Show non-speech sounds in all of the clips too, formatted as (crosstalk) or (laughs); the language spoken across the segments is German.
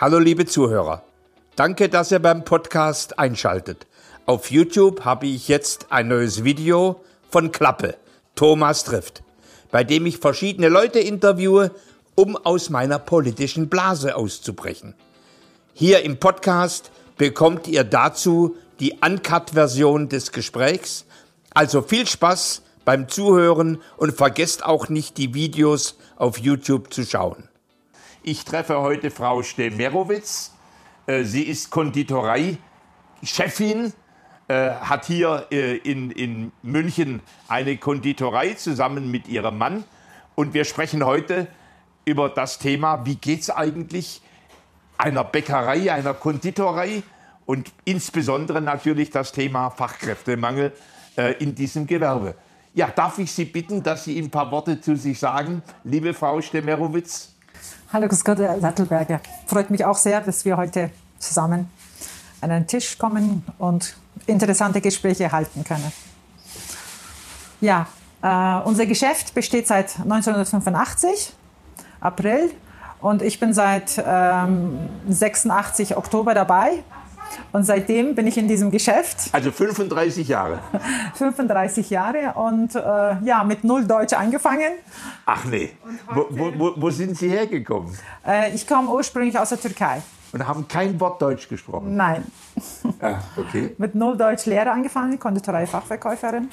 Hallo liebe Zuhörer. Danke, dass ihr beim Podcast einschaltet. Auf YouTube habe ich jetzt ein neues Video von Klappe, Thomas trifft, bei dem ich verschiedene Leute interviewe, um aus meiner politischen Blase auszubrechen. Hier im Podcast bekommt ihr dazu die Uncut-Version des Gesprächs. Also viel Spaß beim Zuhören und vergesst auch nicht, die Videos auf YouTube zu schauen. Ich treffe heute Frau Stemerowitz. Äh, sie ist Konditorei-Chefin, äh, hat hier äh, in, in München eine Konditorei zusammen mit ihrem Mann. Und wir sprechen heute über das Thema, wie geht es eigentlich einer Bäckerei, einer Konditorei und insbesondere natürlich das Thema Fachkräftemangel in diesem Gewerbe. Ja, darf ich Sie bitten, dass Sie ein paar Worte zu sich sagen, liebe Frau Stemerowitz? Hallo, grüß Gott, Herr Sattelberger. Freut mich auch sehr, dass wir heute zusammen an einen Tisch kommen und interessante Gespräche halten können. Ja, äh, unser Geschäft besteht seit 1985, April, und ich bin seit ähm, 86 Oktober dabei. Und seitdem bin ich in diesem Geschäft. Also 35 Jahre. (laughs) 35 Jahre und äh, ja, mit null Deutsch angefangen. Ach nee. Wo, wo, wo, sind Sie hergekommen? Äh, ich komme ursprünglich aus der Türkei. Und haben kein Wort Deutsch gesprochen? Nein. (laughs) Ah, okay. mit null Deutsch Lehre angefangen, Konditorei-Fachverkäuferin.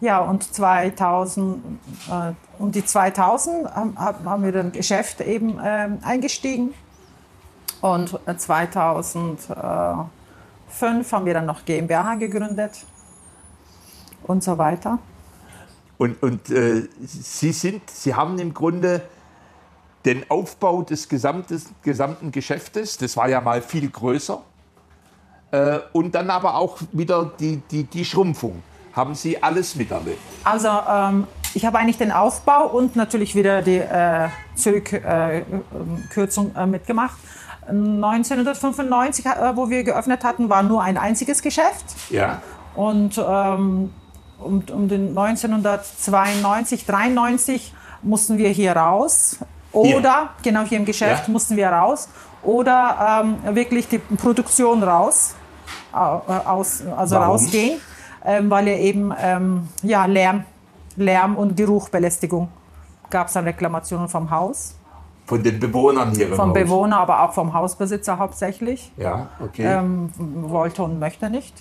Ja, und 2000, äh, um die 2000 haben, haben wir ein Geschäft eben äh, eingestiegen. Und 2005 haben wir dann noch GmbH gegründet und so weiter. Und, und äh, Sie, sind, Sie haben im Grunde den Aufbau des gesamten, gesamten Geschäftes, das war ja mal viel größer, äh, und dann aber auch wieder die, die, die Schrumpfung. Haben Sie alles miterlebt? Also ähm, ich habe eigentlich den Aufbau und natürlich wieder die äh, Zurückkürzung äh, mitgemacht. 1995, äh, wo wir geöffnet hatten, war nur ein einziges Geschäft. Ja. Und ähm, um, um den 1992, 93 mussten wir hier raus. Oder, hier. genau hier im Geschäft ja. mussten wir raus. Oder ähm, wirklich die Produktion raus, äh, aus, also Warum? rausgehen, ähm, weil ja eben ähm, ja, Lärm, Lärm und Geruchbelästigung gab es dann Reklamationen vom Haus. Von den Bewohnern hier Vom Bewohner, aber auch vom Hausbesitzer hauptsächlich. Ja, okay. Ähm, wollte und möchte nicht.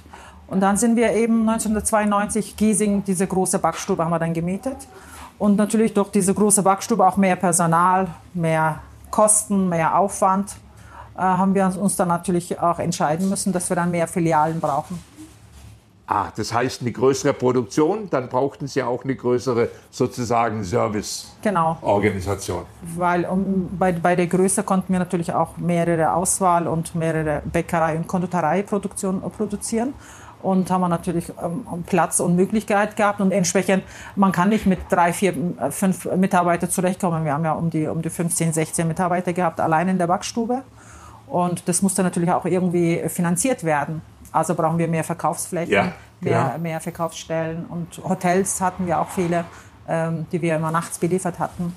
Und dann sind wir eben 1992 Giesing, diese große Backstube haben wir dann gemietet. Und natürlich durch diese große Backstube auch mehr Personal, mehr Kosten, mehr Aufwand, äh, haben wir uns dann natürlich auch entscheiden müssen, dass wir dann mehr Filialen brauchen. Ah, das heißt eine größere Produktion, dann brauchten Sie auch eine größere sozusagen Service-Organisation. Genau. Weil um, bei, bei der Größe konnten wir natürlich auch mehrere Auswahl und mehrere Bäckerei- und Konditoreiproduktion produzieren und haben wir natürlich ähm, Platz und Möglichkeit gehabt und entsprechend, man kann nicht mit drei, vier, fünf Mitarbeitern zurechtkommen. Wir haben ja um die, um die 15, 16 Mitarbeiter gehabt, allein in der Backstube und das musste natürlich auch irgendwie finanziert werden. Also brauchen wir mehr Verkaufsflächen, ja, mehr, mehr Verkaufsstellen und Hotels hatten wir auch viele, ähm, die wir immer nachts beliefert hatten.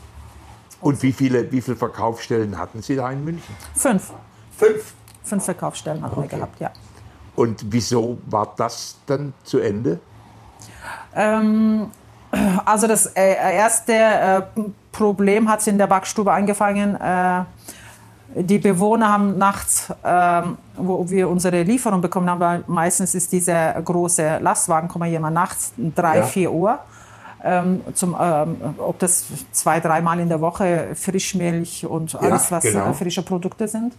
Und wie viele, wie viele Verkaufsstellen hatten Sie da in München? Fünf. Fünf? Fünf Verkaufsstellen hatten okay. wir gehabt, ja. Und wieso war das dann zu Ende? Ähm, also das äh, erste äh, Problem hat in der Backstube angefangen. Äh, die Bewohner haben nachts, ähm, wo wir unsere Lieferung bekommen haben, weil meistens ist dieser große Lastwagen, kommen ja immer nachts, drei, ja. vier Uhr. Ähm, zum, ähm, ob das zwei, dreimal in der Woche Frischmilch und alles, ja, was genau. äh, frische Produkte sind.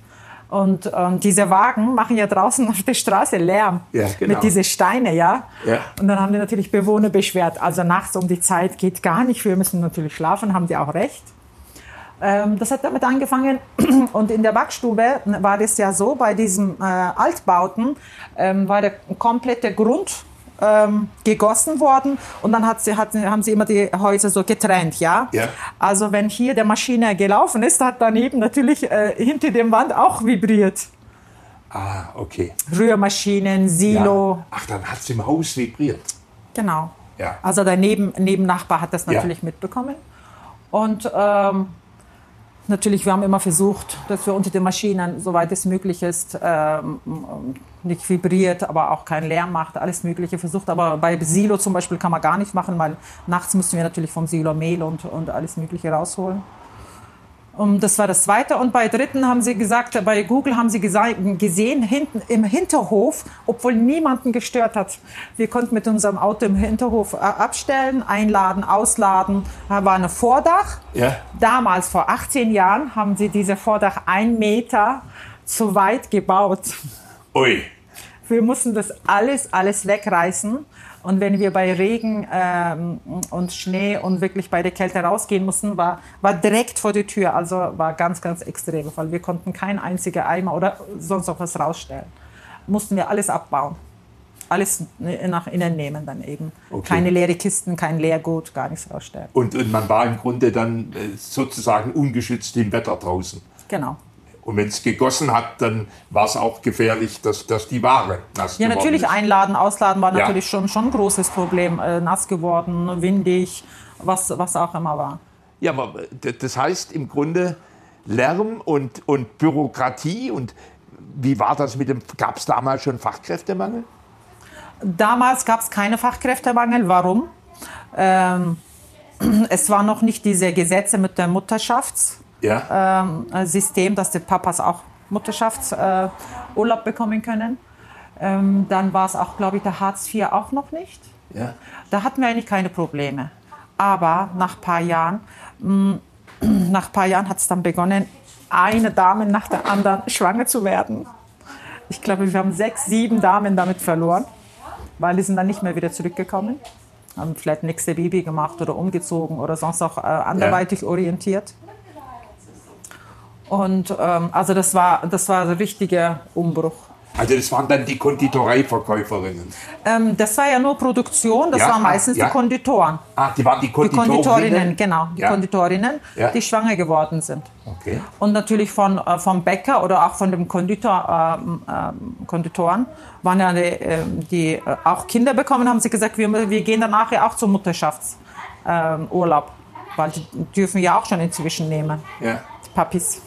Und ähm, diese Wagen machen ja draußen (laughs) auf der Straße Lärm ja, genau. mit diesen Steinen, ja? ja. Und dann haben die natürlich Bewohner beschwert. Also nachts um die Zeit geht gar nicht. Wir müssen natürlich schlafen, haben die auch recht. Ähm, das hat damit angefangen (clears throat) und in der Backstube war das ja so, bei diesen äh, Altbauten ähm, war der komplette Grund ähm, gegossen worden und dann hat sie, hat, haben sie immer die Häuser so getrennt, ja? ja. Also wenn hier der Maschine gelaufen ist, hat daneben natürlich äh, hinter dem Wand auch vibriert. Ah, okay. Rührmaschinen, Silo. Ja. Ach, dann hat es im Haus vibriert. Genau. Ja. Also der Neben Nebennachbar hat das natürlich mitbekommen. Und ähm, Natürlich, wir haben immer versucht, dass wir unter den Maschinen, soweit es möglich ist, ähm, nicht vibriert, aber auch keinen Lärm macht, alles Mögliche versucht. Aber bei Silo zum Beispiel kann man gar nicht machen, weil nachts müssen wir natürlich vom Silo Mehl und, und alles Mögliche rausholen. Und das war das Zweite. Und bei Dritten haben sie gesagt, bei Google haben sie gesehen, hinten im Hinterhof, obwohl niemanden gestört hat. Wir konnten mit unserem Auto im Hinterhof äh, abstellen, einladen, ausladen. Da war ein Vordach. Ja. Damals, vor 18 Jahren, haben sie diese Vordach ein Meter zu weit gebaut. Ui. Wir mussten das alles, alles wegreißen. Und wenn wir bei Regen ähm, und Schnee und wirklich bei der Kälte rausgehen mussten, war, war direkt vor der Tür. Also war ganz, ganz extrem, weil wir konnten kein einziger Eimer oder sonst noch was rausstellen. Mussten wir alles abbauen. Alles nach innen nehmen dann eben. Okay. Keine leere Kisten, kein Leergut, gar nichts rausstellen. Und, und man war im Grunde dann äh, sozusagen ungeschützt im Wetter draußen. Genau. Und wenn es gegossen hat, dann war es auch gefährlich, dass, dass die Ware nass Ja, natürlich ist. einladen, ausladen war ja. natürlich schon, schon ein großes Problem. Äh, nass geworden, windig, was, was auch immer war. Ja, aber das heißt im Grunde Lärm und, und Bürokratie und wie war das mit dem, gab es damals schon Fachkräftemangel? Damals gab es keine Fachkräftemangel. Warum? Ähm, (clears throat) es war noch nicht diese Gesetze mit der Mutterschafts- ja. ähm, System, dass die Papas auch Mutterschaftsurlaub äh, bekommen können. Ähm, dann war es auch, glaube ich, der Hartz IV auch noch nicht. Ja. Da hatten wir eigentlich keine Probleme. Aber nach ein paar Jahren, mh, mm, (clears throat) nach paar Jahren hat es dann begonnen, eine Dame nach der anderen schwanger zu werden. Ich glaube, wir haben sechs, sieben Damen damit verloren, weil die sind dann nicht mehr wieder zurückgekommen. Haben vielleicht nächste Baby gemacht oder umgezogen oder sonst auch äh, anderweitig ja. orientiert. Und ähm, also das war, das war ein richtiger Umbruch. Also das waren dann die Konditoreiverkäuferinnen? Ähm, das war ja nur Produktion, das ja, waren meistens ja. die Konditoren. Ah, die waren die Konditorinnen? Die Konditorinnen, genau, die ja. Konditorinnen, die schwanger geworden sind. Okay. Und natürlich von, äh, vom Bäcker oder auch von dem Konditor, äh, äh, Konditoren waren ja die, ähm, die äh, auch Kinder bekommen, haben sie gesagt, wir, wir gehen danach ja auch zum Mutterschaftsurlaub, weil die dürfen ja auch schon inzwischen nehmen. Ja. Papis.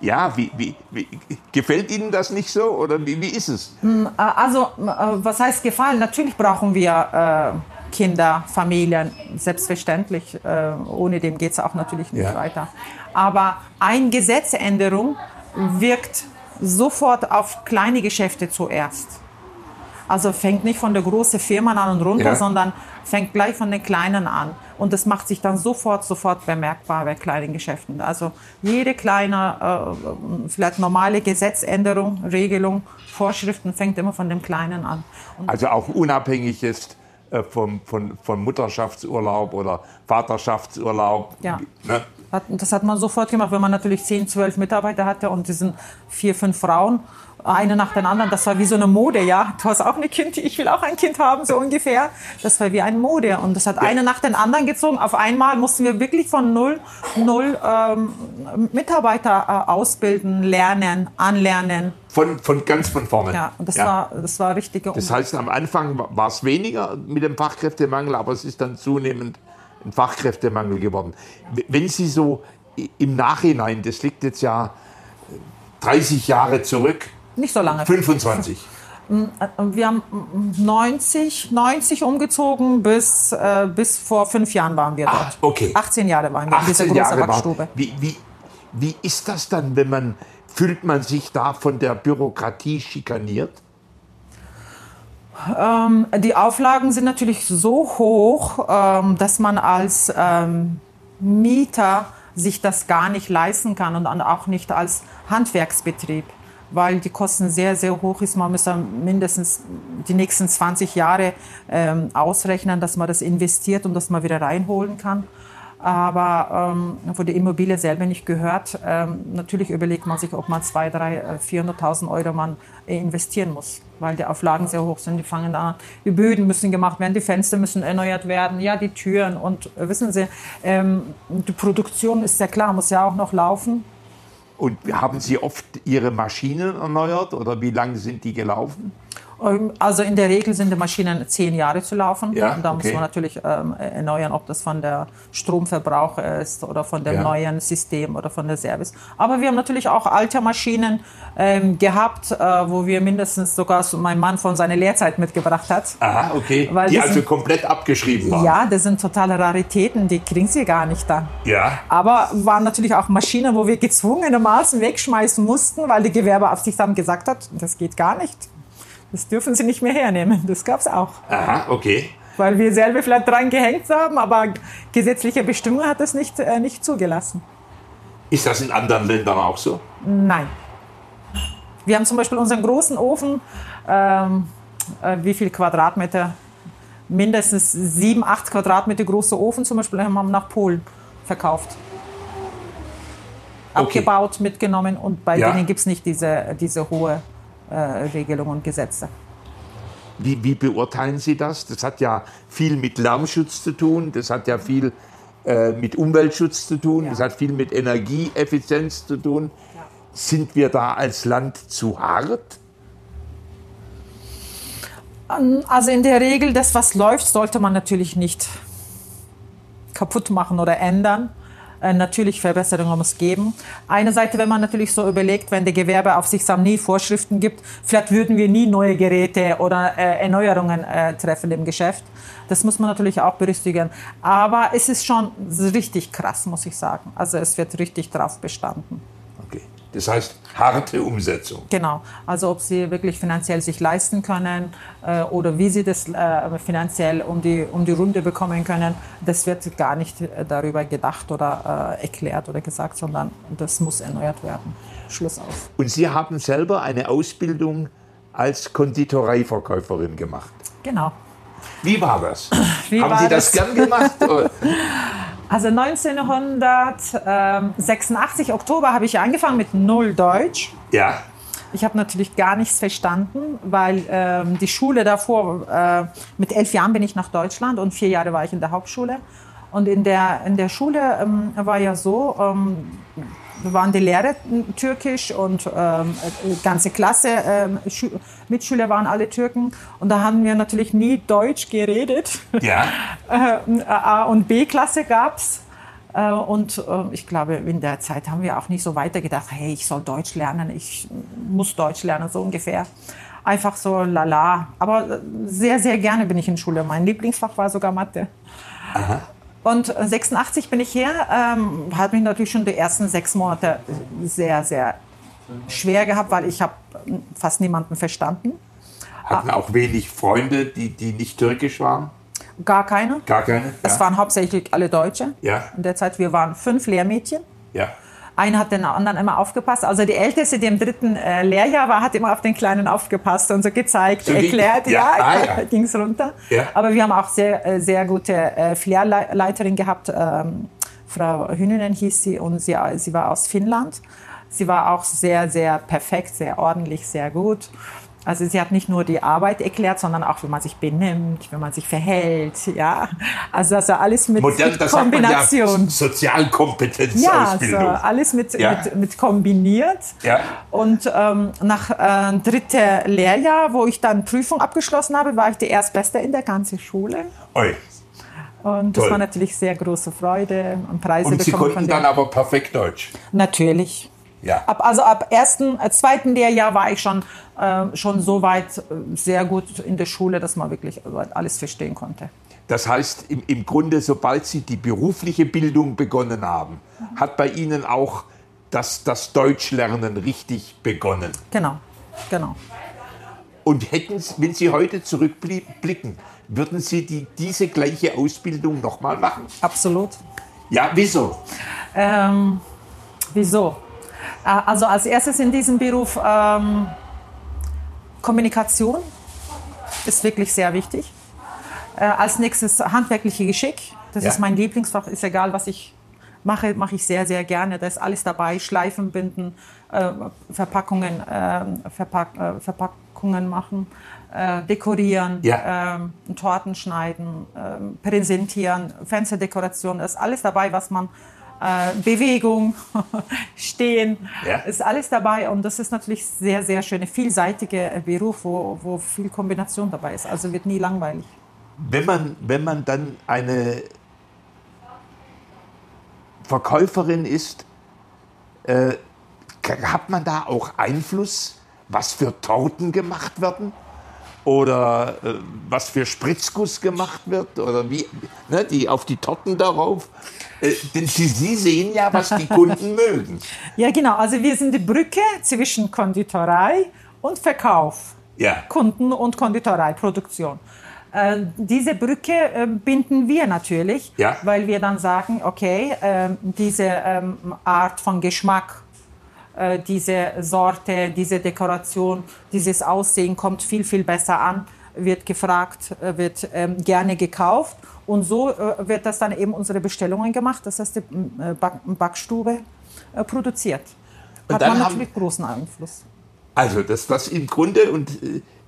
Ja, wie, wie, wie, gefällt Ihnen das nicht so oder wie, wie ist es? Äh, also, äh, was heißt gefallen? Natürlich brauchen wir äh, Kinder, Familien, selbstverständlich. Äh, ohne dem geht es auch natürlich nicht ja. weiter. Aber eine Gesetzänderung wirkt sofort auf kleine Geschäfte zuerst. Also fängt nicht von der großen Firma an und runter, ja. sondern fängt gleich von den kleinen an. Und das macht sich dann sofort, sofort bemerkbar bei kleinen Geschäften. Also jede kleine, äh, vielleicht normale Gesetzänderung, Regelung, Vorschriften fängt immer von dem Kleinen an. Und also auch unabhängig ist äh, vom, von, von Mutterschaftsurlaub oder Vaterschaftsurlaub. Ja. Ne? Das hat man sofort gemacht, wenn man natürlich 10, 12 Mitarbeiter hatte und es sind vier, fünf Frauen eine nach der anderen. Das war wie so eine Mode, ja. Du hast auch ein Kind, ich will auch ein Kind haben, so ungefähr. Das war wie eine Mode. Und das hat ja. eine nach den anderen gezogen. Auf einmal mussten wir wirklich von null, null ähm, Mitarbeiter äh, ausbilden, lernen, anlernen. Von, von ganz von vorne. Ja, und das, ja. War, das war richtige Das heißt, am Anfang war es weniger mit dem Fachkräftemangel, aber es ist dann zunehmend ein Fachkräftemangel geworden. Wenn Sie so im Nachhinein, das liegt jetzt ja 30 Jahre zurück, nicht so lange. 25. (laughs) Mm, äh, wir haben 90, 90 umgezogen, bis, äh, bis vor fünf Jahren waren wir dort. Ah, okay. 18 Jahre waren wir in dieser großen Backstube. Wie, wie, wie ist das dann, wenn man, fühlt man sich da von der Bürokratie schikaniert? Ähm, die Auflagen sind natürlich so hoch, ähm, dass man als ähm, Mieter sich das gar nicht leisten kann und auch nicht als Handwerksbetrieb weil die Kosten sehr, sehr hoch ist. Man muss mindestens die nächsten 20 Jahre ähm, ausrechnen, dass man das investiert und dass man wieder reinholen kann. Aber ähm, wo die Immobilie selber nicht gehört, ähm, natürlich überlegt man sich, ob man 200.000, 300.000, 400.000 Euro man investieren muss, weil die Auflagen sehr hoch sind. Die fangen an, die Böden müssen gemacht werden, die Fenster müssen erneuert werden, ja, die Türen. Und äh, wissen Sie, ähm, die Produktion ist ja klar, muss ja auch noch laufen. Und haben Sie oft Ihre Maschinen erneuert oder wie lange sind die gelaufen? Ähm, Also in der Regel sind die Maschinen zehn Jahre zu laufen. Ja, und da okay. muss man natürlich ähm, erneuern, ob das von der Stromverbrauch ist oder von dem Ja. neuen System oder von der Service. Aber wir haben natürlich auch alte Maschinen ähm, gehabt, äh, wo wir mindestens sogar so mein Mann von seiner Lehrzeit mitgebracht hat. Aha, okay. Weil die also sind- komplett abgeschrieben waren. Ja, das sind totale Raritäten, die kriegen sie gar nicht dann. Ja. Aber waren natürlich auch Maschinen, wo wir gezwungenermaßen wegschmeißen mussten, weil die Gewerbeaufsichtsamt gesagt hat, das geht gar nicht. Das dürfen sie nicht mehr hernehmen. Das gab es auch. Aha, okay. Weil wir selber vielleicht dran gehängt haben, aber gesetzliche Bestimmung hat das nicht, äh, nicht zugelassen. Ist das in anderen Ländern auch so? Nein. Wir haben zum Beispiel unseren großen Ofen, ähm, äh, wie viel Quadratmeter? Mindestens sieben, acht Quadratmeter großer Ofen zum Beispiel haben wir nach Polen verkauft. Okay. Abgebaut, mitgenommen und bei Ja. denen gibt es nicht diese, diese hohe äh, Regelung und Gesetze. Wie, wie beurteilen Sie das? Das hat ja viel mit Lärmschutz zu tun, das hat ja viel äh, mit Umweltschutz zu tun, das hat viel mit Energieeffizienz zu tun. Sind wir da als Land zu hart? Also in der Regel, das, was läuft, sollte man natürlich nicht kaputt machen oder ändern. Äh, natürlich Verbesserungen muss geben. Eine Seite, wenn man natürlich so überlegt, wenn der Gewerbeaufsichtsamt nie Vorschriften gibt, vielleicht würden wir nie neue Geräte oder äh, Erneuerungen äh, treffen im Geschäft. Das muss man natürlich auch berücksichtigen. Aber es ist schon richtig krass, muss ich sagen. Also es wird richtig drauf bestanden. Das heißt, harte Umsetzung. Genau, also ob sie wirklich finanziell sich leisten können äh, oder wie sie das äh, finanziell um die, um die Runde bekommen können, das wird gar nicht äh, darüber gedacht oder äh, erklärt oder gesagt, sondern das muss erneuert werden. Schluss aus. Und Sie haben selber eine Ausbildung als Konditoreiverkäuferin gemacht. Genau. Wie war das? Wie haben war Sie das, das? gern gemacht? (laughs) Also 1986, Oktober, habe ich angefangen mit Null Deutsch. ja. Ich habe natürlich gar nichts verstanden, weil ähm, die Schule davor, äh, mit elf Jahren bin ich nach Deutschland und vier Jahre war ich in der Hauptschule. Und in der, in der Schule ähm, war ja so, ähm, waren die Lehrer türkisch und ähm, die ganze Klasse, ähm, Schü- Mitschüler waren alle Türken. Und da haben wir natürlich nie Deutsch geredet. Ja. (laughs) Äh, A- und B-Klasse gab's. Äh, Und äh, ich glaube, in der Zeit haben wir auch nicht so weitergedacht, hey, ich soll Deutsch lernen, ich muss Deutsch lernen, so ungefähr. Einfach so lala. Aber äh, sehr, sehr gerne bin ich in Schule. Mein Lieblingsfach war sogar Mathe. Und äh, 86 bin ich her, ähm, hat mich natürlich schon die ersten sechs Monate sehr, sehr schwer gehabt, weil ich habe fast niemanden verstanden. Hatten auch wenig Freunde, die, die nicht türkisch waren. Gar keine. Gar keine. Es ja. waren hauptsächlich alle Deutsche. Ja. In der Zeit, wir waren fünf Lehrmädchen. ja. Eine hat den anderen immer aufgepasst. Also die Älteste, die im dritten äh, Lehrjahr war, hat immer auf den Kleinen aufgepasst und so gezeigt, So ging- erklärt. ja, Ja, ah, ja. (laughs) ging's runter. Ja. Aber wir haben auch sehr, äh, sehr gute äh, Flair-Leiterin gehabt. Ähm, Frau Hüninen hieß sie und sie, sie war aus Finnland. Sie war auch sehr, sehr perfekt, sehr ordentlich, sehr gut. Also sie hat nicht nur die Arbeit erklärt, sondern auch, wie man sich benimmt, wie man sich verhält. Ja, also das war alles mit, Modern, mit man ja Kombination. Ja, so Sozialkompetenzausbildung. alles mit, Ja. mit, mit kombiniert. Ja. Und ähm, nach äh, dritte Lehrjahr, wo ich dann Prüfung abgeschlossen habe, war ich die Erstbeste in der ganzen Schule. Oi. Und das Toll. war natürlich sehr große Freude und Preise Und Sie bekommen konnten von dann aber perfekt Deutsch. Natürlich. Ja. Ab, also ab ersten, äh, zweiten Lehrjahr war ich schon, äh, schon so weit äh, sehr gut in der Schule, dass man wirklich alles verstehen konnte. Das heißt, im, im Grunde, sobald Sie die berufliche Bildung begonnen haben, hat bei Ihnen auch das, das Deutschlernen richtig begonnen. Genau, genau. Und hätten, Sie- wenn Sie heute zurückblicken, würden Sie die, diese gleiche Ausbildung nochmal machen? Absolut. Ja, wieso? Ähm, wieso? Äh, Also als erstes in diesem Beruf ähm, Kommunikation ist wirklich sehr wichtig. Äh, als nächstes handwerkliche Geschick. Das Ja. ist mein Lieblingsfach. Ist egal, was ich mache, mache ich sehr, sehr gerne. Da ist alles dabei. Schleifen, binden, äh, Verpackungen, ähm, Verpack, äh, Verpackungen machen, äh, dekorieren, Ja. ähm, Torten schneiden, ähm, präsentieren, Fensterdekoration. Da ist alles dabei, was man äh, Bewegung, (laughs) Stehen, Ja. ist alles dabei. Und das ist natürlich sehr, sehr schöne, vielseitige äh, Beruf, wo, wo viel Kombination dabei ist. Also wird nie langweilig. Wenn man, wenn man dann eine Verkäuferin ist, äh, hat man da auch Einfluss, was für Torten gemacht werden? Oder äh, was für Spritzguss gemacht wird? Oder wie, ne, die auf die Torten darauf? Äh, denn Sie, Sie sehen ja, was die (laughs) Kunden mögen. Ja, genau. Also wir sind die Brücke zwischen Konditorei und Verkauf. Ja. Kunden- und Konditoreiproduktion. Äh, diese Brücke äh, binden wir natürlich, Ja. weil wir dann sagen, okay, ähm, diese ähm, Art von Geschmack, äh, diese Sorte, diese Dekoration, dieses Aussehen kommt viel, viel besser an, wird gefragt, äh, wird ähm, gerne gekauft. Und so äh, wird das dann eben unsere Bestellungen gemacht, das heißt die äh, Back Backstube äh, produziert. Und Hat man haben- natürlich großen Einfluss. Also das, das im Grunde und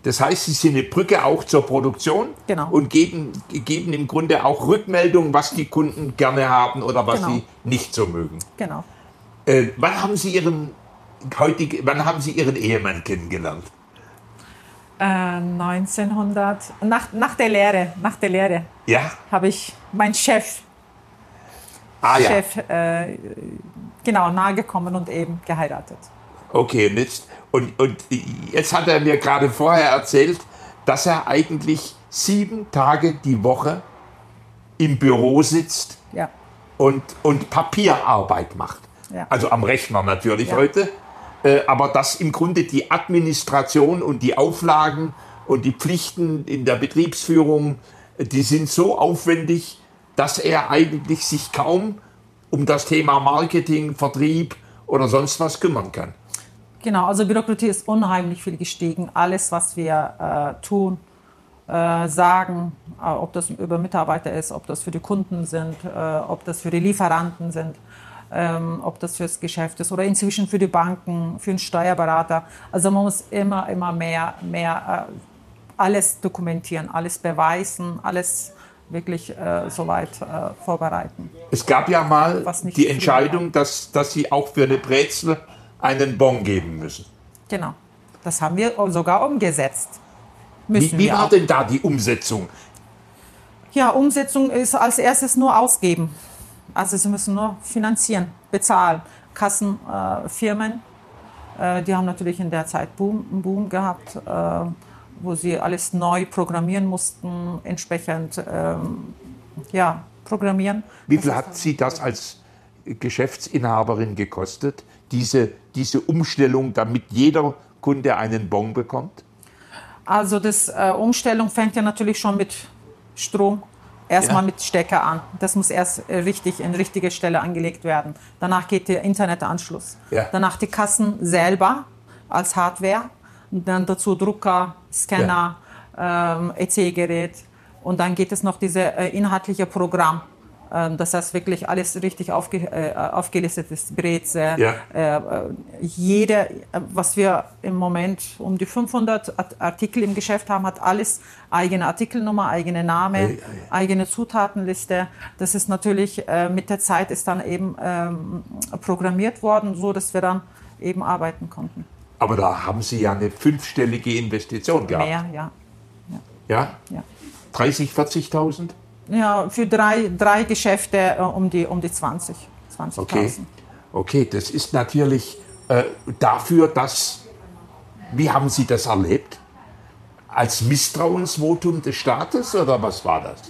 das heißt, Sie sind eine Brücke auch zur Produktion Genau. und geben, geben im Grunde auch Rückmeldung, was die Kunden gerne haben oder was Genau. sie nicht so mögen. Genau. Äh, wann haben Sie Ihren heutig, wann haben Sie Ihren Ehemann kennengelernt? Äh, 1900, nach, nach der Lehre, nach der Lehre Ja? habe ich meinen Chef, Ah ja. Chef äh, genau, nahegekommen und eben geheiratet. Okay, und jetzt, und, und jetzt hat er mir gerade vorher erzählt, dass er eigentlich sieben Tage die Woche im Büro sitzt Ja, und, und Papierarbeit macht. Ja. Also am Rechner natürlich Ja. heute. Äh, aber dass im Grunde die Administration und die Auflagen und die Pflichten in der Betriebsführung, äh, die sind so aufwendig, dass er eigentlich sich kaum um das Thema Marketing, Vertrieb oder sonst was kümmern kann. genau. Also Bürokratie ist unheimlich viel gestiegen. Alles, was wir äh, tun, äh, sagen, äh, ob das über Mitarbeiter ist, ob das für die Kunden sind, äh, ob das für die Lieferanten sind, ähm, ob das fürs Geschäft ist oder inzwischen für die Banken, für den Steuerberater. Also man muss immer, immer mehr, mehr äh, alles dokumentieren, alles beweisen, alles wirklich äh, soweit äh, vorbereiten. Es gab ja mal die Entscheidung, dass, dass sie auch für eine Brezel einen Bon geben müssen. Genau. Das haben wir sogar umgesetzt. Wie, Müssen wie wir war auch. denn da die Umsetzung? Ja, Umsetzung ist als erstes nur ausgeben. Also sie müssen nur finanzieren, bezahlen. Kassenfirmen, äh, äh, die haben natürlich in der Zeit Boom, einen Boom gehabt, äh, wo sie alles neu programmieren mussten, entsprechend ähm, ja, programmieren. Wie viel hat Sie das als Geschäftsinhaberin gekostet, diese, diese Umstellung, damit jeder Kunde einen Bon bekommt? Also das äh, Umstellung fängt ja natürlich schon mit Strom, erstmal Ja. mit Stecker an. Das muss erst äh, richtig in richtige Stelle angelegt werden. Danach geht der Internetanschluss. Ja. Danach die Kassen selber als Hardware. Und dann dazu Drucker, Scanner, ähm, EC-Gerät. Und dann geht es noch dieses äh, inhaltliche Programm. Ähm, das heißt wirklich alles richtig aufge, äh, aufgelistet ist. Brezel, Ja. äh, äh, jede, äh, was wir im Moment um die 500 Art- Artikel im Geschäft haben, hat alles eigene Artikelnummer, eigene Name, Ei, ei. eigene Zutatenliste. Das ist natürlich äh, mit der Zeit ist dann eben ähm, programmiert worden, so dass wir dann eben arbeiten konnten. Aber da haben Sie ja eine fünfstellige Investition gehabt. Mehr, ja. Ja? ja. 30, 40.000? Ja, für drei, drei Geschäfte äh, um, die, um die 20. 20.000. Okay. Okay, das ist natürlich äh, dafür, dass. Wie haben Sie das erlebt? Als Misstrauensvotum des Staates oder was war das?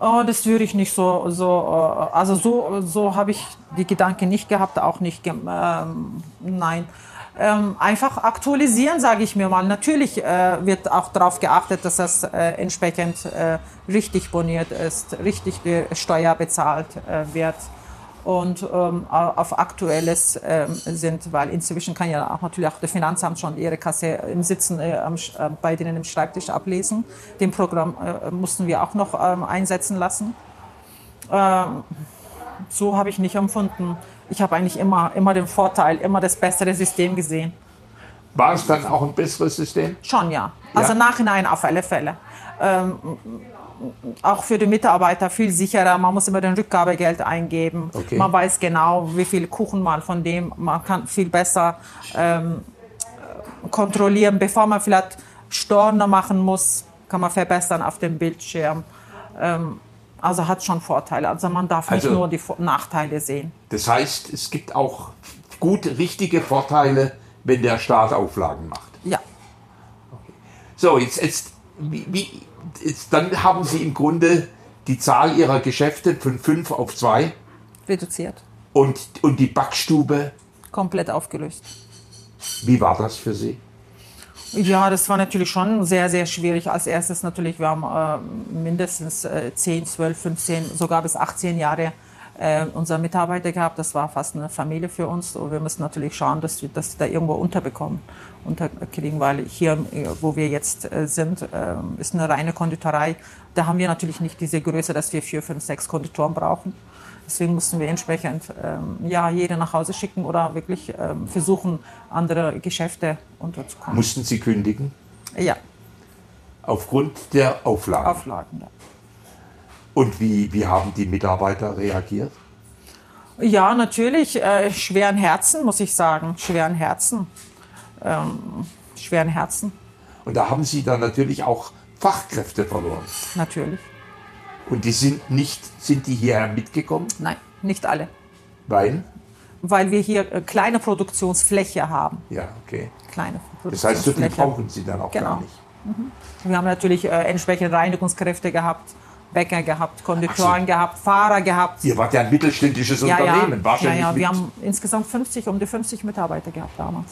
Oh, das würde ich nicht so, so äh, also so, so habe ich die Gedanken nicht gehabt, auch nicht, ähm, nein. Ähm, einfach aktualisieren, sage ich mir mal. Natürlich äh, wird auch darauf geachtet, dass das äh, entsprechend äh, richtig boniert ist, richtig die Steuer bezahlt äh, wird und ähm, au- auf Aktuelles ähm, sind, weil inzwischen kann ja auch natürlich auch der Finanzamt schon ihre Kasse im Sitzen äh, am äh, bei denen im Schreibtisch ablesen. Den Programm äh, mussten wir auch noch ähm, einsetzen lassen. Ähm, so habe ich nicht empfunden. Ich habe eigentlich immer, immer den Vorteil, immer das bessere System gesehen. War es dann auch ein besseres System? Schon ja. Also Ja? nachhinein auf alle Fälle. Ähm, auch für die Mitarbeiter viel sicherer. Man muss immer den Rückgabegeld eingeben. Okay. Man weiß genau, wie viel Kuchen man von dem, man kann viel besser ähm, kontrollieren, bevor man vielleicht Storno machen muss, kann man verbessern auf dem Bildschirm. Ähm, also hat schon Vorteile. Also man darf Also- nicht nur die Nachteile sehen. Das heißt, es gibt auch gut richtige Vorteile, wenn der Staat Auflagen macht. Ja, So, jetzt, jetzt, wie, wie, jetzt dann haben Sie im Grunde die Zahl Ihrer Geschäfte von fünf auf zwei reduziert, und, und die Backstube. komplett aufgelöst. Wie war das für Sie? Ja, das war natürlich schon sehr, sehr schwierig. Als erstes natürlich, wir haben äh, mindestens äh, 10, 12, 15, sogar bis 18 Jahre äh, unsere Mitarbeiter gehabt. Das war fast eine Familie für uns. Und wir müssen natürlich schauen, dass wir sie da irgendwo unterbekommen, unterkriegen, weil hier, wo wir jetzt äh, sind, äh, ist eine reine Konditorei. Da haben wir natürlich nicht diese Größe, dass wir vier, fünf, sechs Konditoren brauchen. Deswegen mussten wir entsprechend ähm, ja, jede nach Hause schicken oder wirklich ähm, versuchen, andere Geschäfte unterzukommen. Mussten Sie kündigen? Ja, Aufgrund der Auflagen. Auflagen. Ja. Und wie, wie haben die Mitarbeiter reagiert? Ja, natürlich. Äh, schweren Herzen, muss ich sagen. Schweren Herzen. Ähm, schweren Herzen, Und da haben Sie dann natürlich auch Fachkräfte verloren. natürlich. Und die sind nicht, sind die hierher mitgekommen? Nein, nicht alle. Weil? Weil wir hier äh, kleine Produktionsfläche haben. Ja, okay. Kleine Das heißt, so viel Produktionsfläche. brauchen Sie dann auch Genau. gar nicht. Wir haben natürlich äh, entsprechende Reinigungskräfte gehabt, Bäcker gehabt, Konditoren so. gehabt, Fahrer gehabt. Ihr wart ja ein mittelständisches Ja, ja, Unternehmen, ja, wahrscheinlich. ja. mit, Wir haben insgesamt 50, um die 50 Mitarbeiter gehabt damals.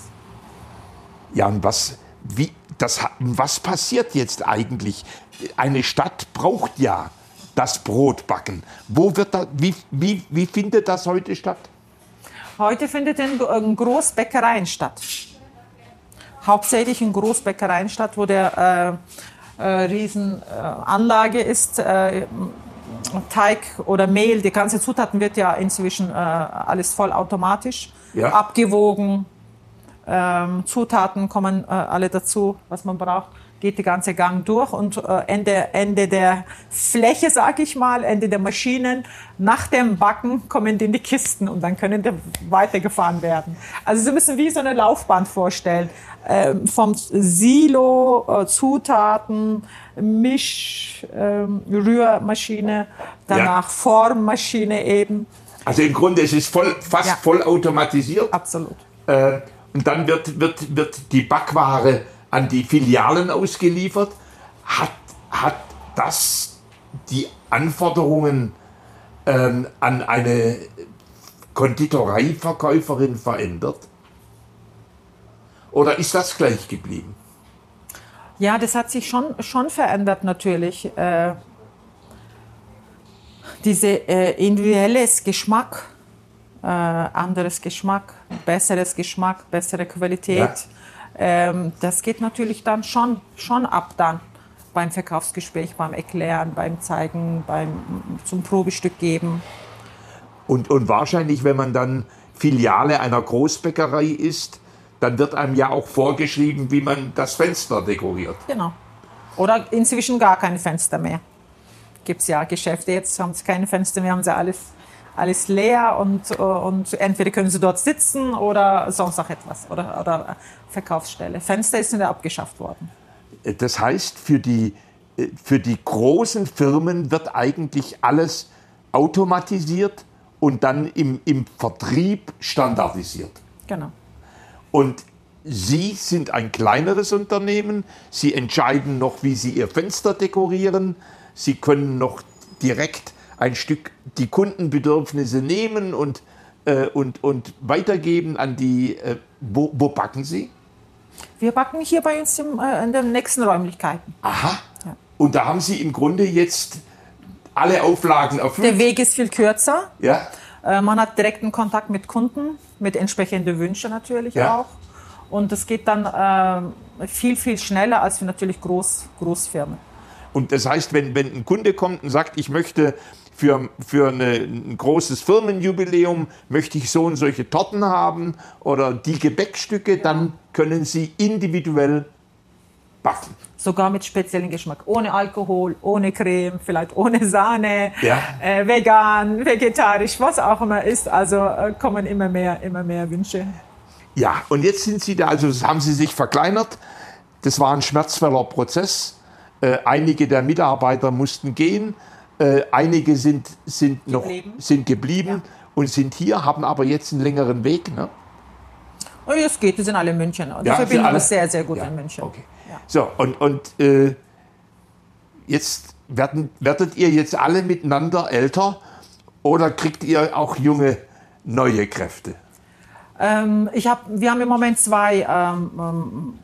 ja, und was, wie, das, was passiert jetzt eigentlich? Eine Stadt braucht ja das Brotbacken. Wo wird da, wie, wie, wie findet das heute statt? Heute findet in, in Großbäckereien statt. Hauptsächlich in Großbäckereien statt, wo der äh, äh, Riesenanlage äh, ist. Äh, Teig oder Mehl, die ganze Zutaten wird ja inzwischen äh, alles vollautomatisch Ja. abgewogen. Ähm, Zutaten kommen äh, alle dazu, was man braucht. Geht die ganze Gang durch und äh, Ende, Ende der Fläche, sag ich mal, Ende der Maschinen, nach dem Backen kommen die in die Kisten und dann können die weitergefahren werden. Also Sie müssen wie so eine Laufbahn vorstellen. Ähm, vom Silo, äh, Zutaten, Misch, ähm, Rührmaschine, danach Formmaschine eben. Also im Grunde, es ist voll, fast Ja. voll automatisiert. Absolut. Äh, und dann wird, wird, wird die Backware an die Filialen ausgeliefert. Hat, hat das die Anforderungen ähm, an eine Konditoreiverkäuferin verändert? Oder ist das gleich geblieben? Ja, das hat sich schon, schon verändert natürlich. Äh, diese äh, individuelles Geschmack, äh, anderes Geschmack, besseres Geschmack, bessere Qualität, ähm, das geht natürlich dann schon, schon ab dann beim Verkaufsgespräch, beim Erklären, beim Zeigen, beim zum Probestück geben. Und, und wahrscheinlich, wenn man dann Filiale einer Großbäckerei ist, dann wird einem ja auch vorgeschrieben, wie man das Fenster dekoriert. Genau. Oder inzwischen gar keine Fenster mehr. Gibt es ja Geschäfte, jetzt haben sie keine Fenster mehr, haben sie alles, alles leer und, äh, und entweder können sie dort sitzen oder sonst noch etwas. Oder, oder Verkaufsstelle. Fenster ist wieder abgeschafft worden. Das heißt, für die, äh, für die großen Firmen wird eigentlich alles automatisiert und dann im, im Vertrieb standardisiert. Genau. Und Sie sind ein kleineres Unternehmen. Sie entscheiden noch, wie Sie Ihr Fenster dekorieren. Sie können noch direkt ein Stück die Kundenbedürfnisse nehmen und, äh, und, und weitergeben an die. Äh, wo, wo backen Sie? Wir backen hier bei uns im, äh, in den nächsten Räumlichkeiten. Aha. Und da haben Sie im Grunde jetzt alle Auflagen Der erfüllt. Weg ist viel kürzer. Ja. Äh, man hat direkten Kontakt mit Kunden, mit entsprechenden Wünschen natürlich Ja. auch. Und es geht dann äh, viel, viel schneller als für natürlich Groß, Großfirmen. Und das heißt, wenn, wenn ein Kunde kommt und sagt, ich möchte für, für eine, ein großes Firmenjubiläum, möchte ich so und solche Torten haben oder die Gebäckstücke, dann können Sie individuell backen. Sogar mit speziellem Geschmack. Ohne Alkohol, ohne Creme, vielleicht ohne Sahne, Ja. äh, vegan, vegetarisch, was auch immer ist. Also äh, kommen immer mehr, immer mehr Wünsche. Ja, und jetzt sind Sie da, also haben Sie sich verkleinert. Das war ein schmerzvoller Prozess. Äh, einige der Mitarbeiter mussten gehen, äh, einige sind, sind noch Geblieben. sind geblieben und sind hier, haben aber jetzt einen längeren Weg. Ne? Oh, es geht, die sind alle in München. Ja, sind alle- ist sehr, sehr gut Ja, in München. Okay. Ja. So, und, und äh, jetzt werden, werdet ihr jetzt alle miteinander älter oder kriegt ihr auch junge, neue Kräfte? Ähm, ich hab, wir haben im Moment zwei ähm, ähm,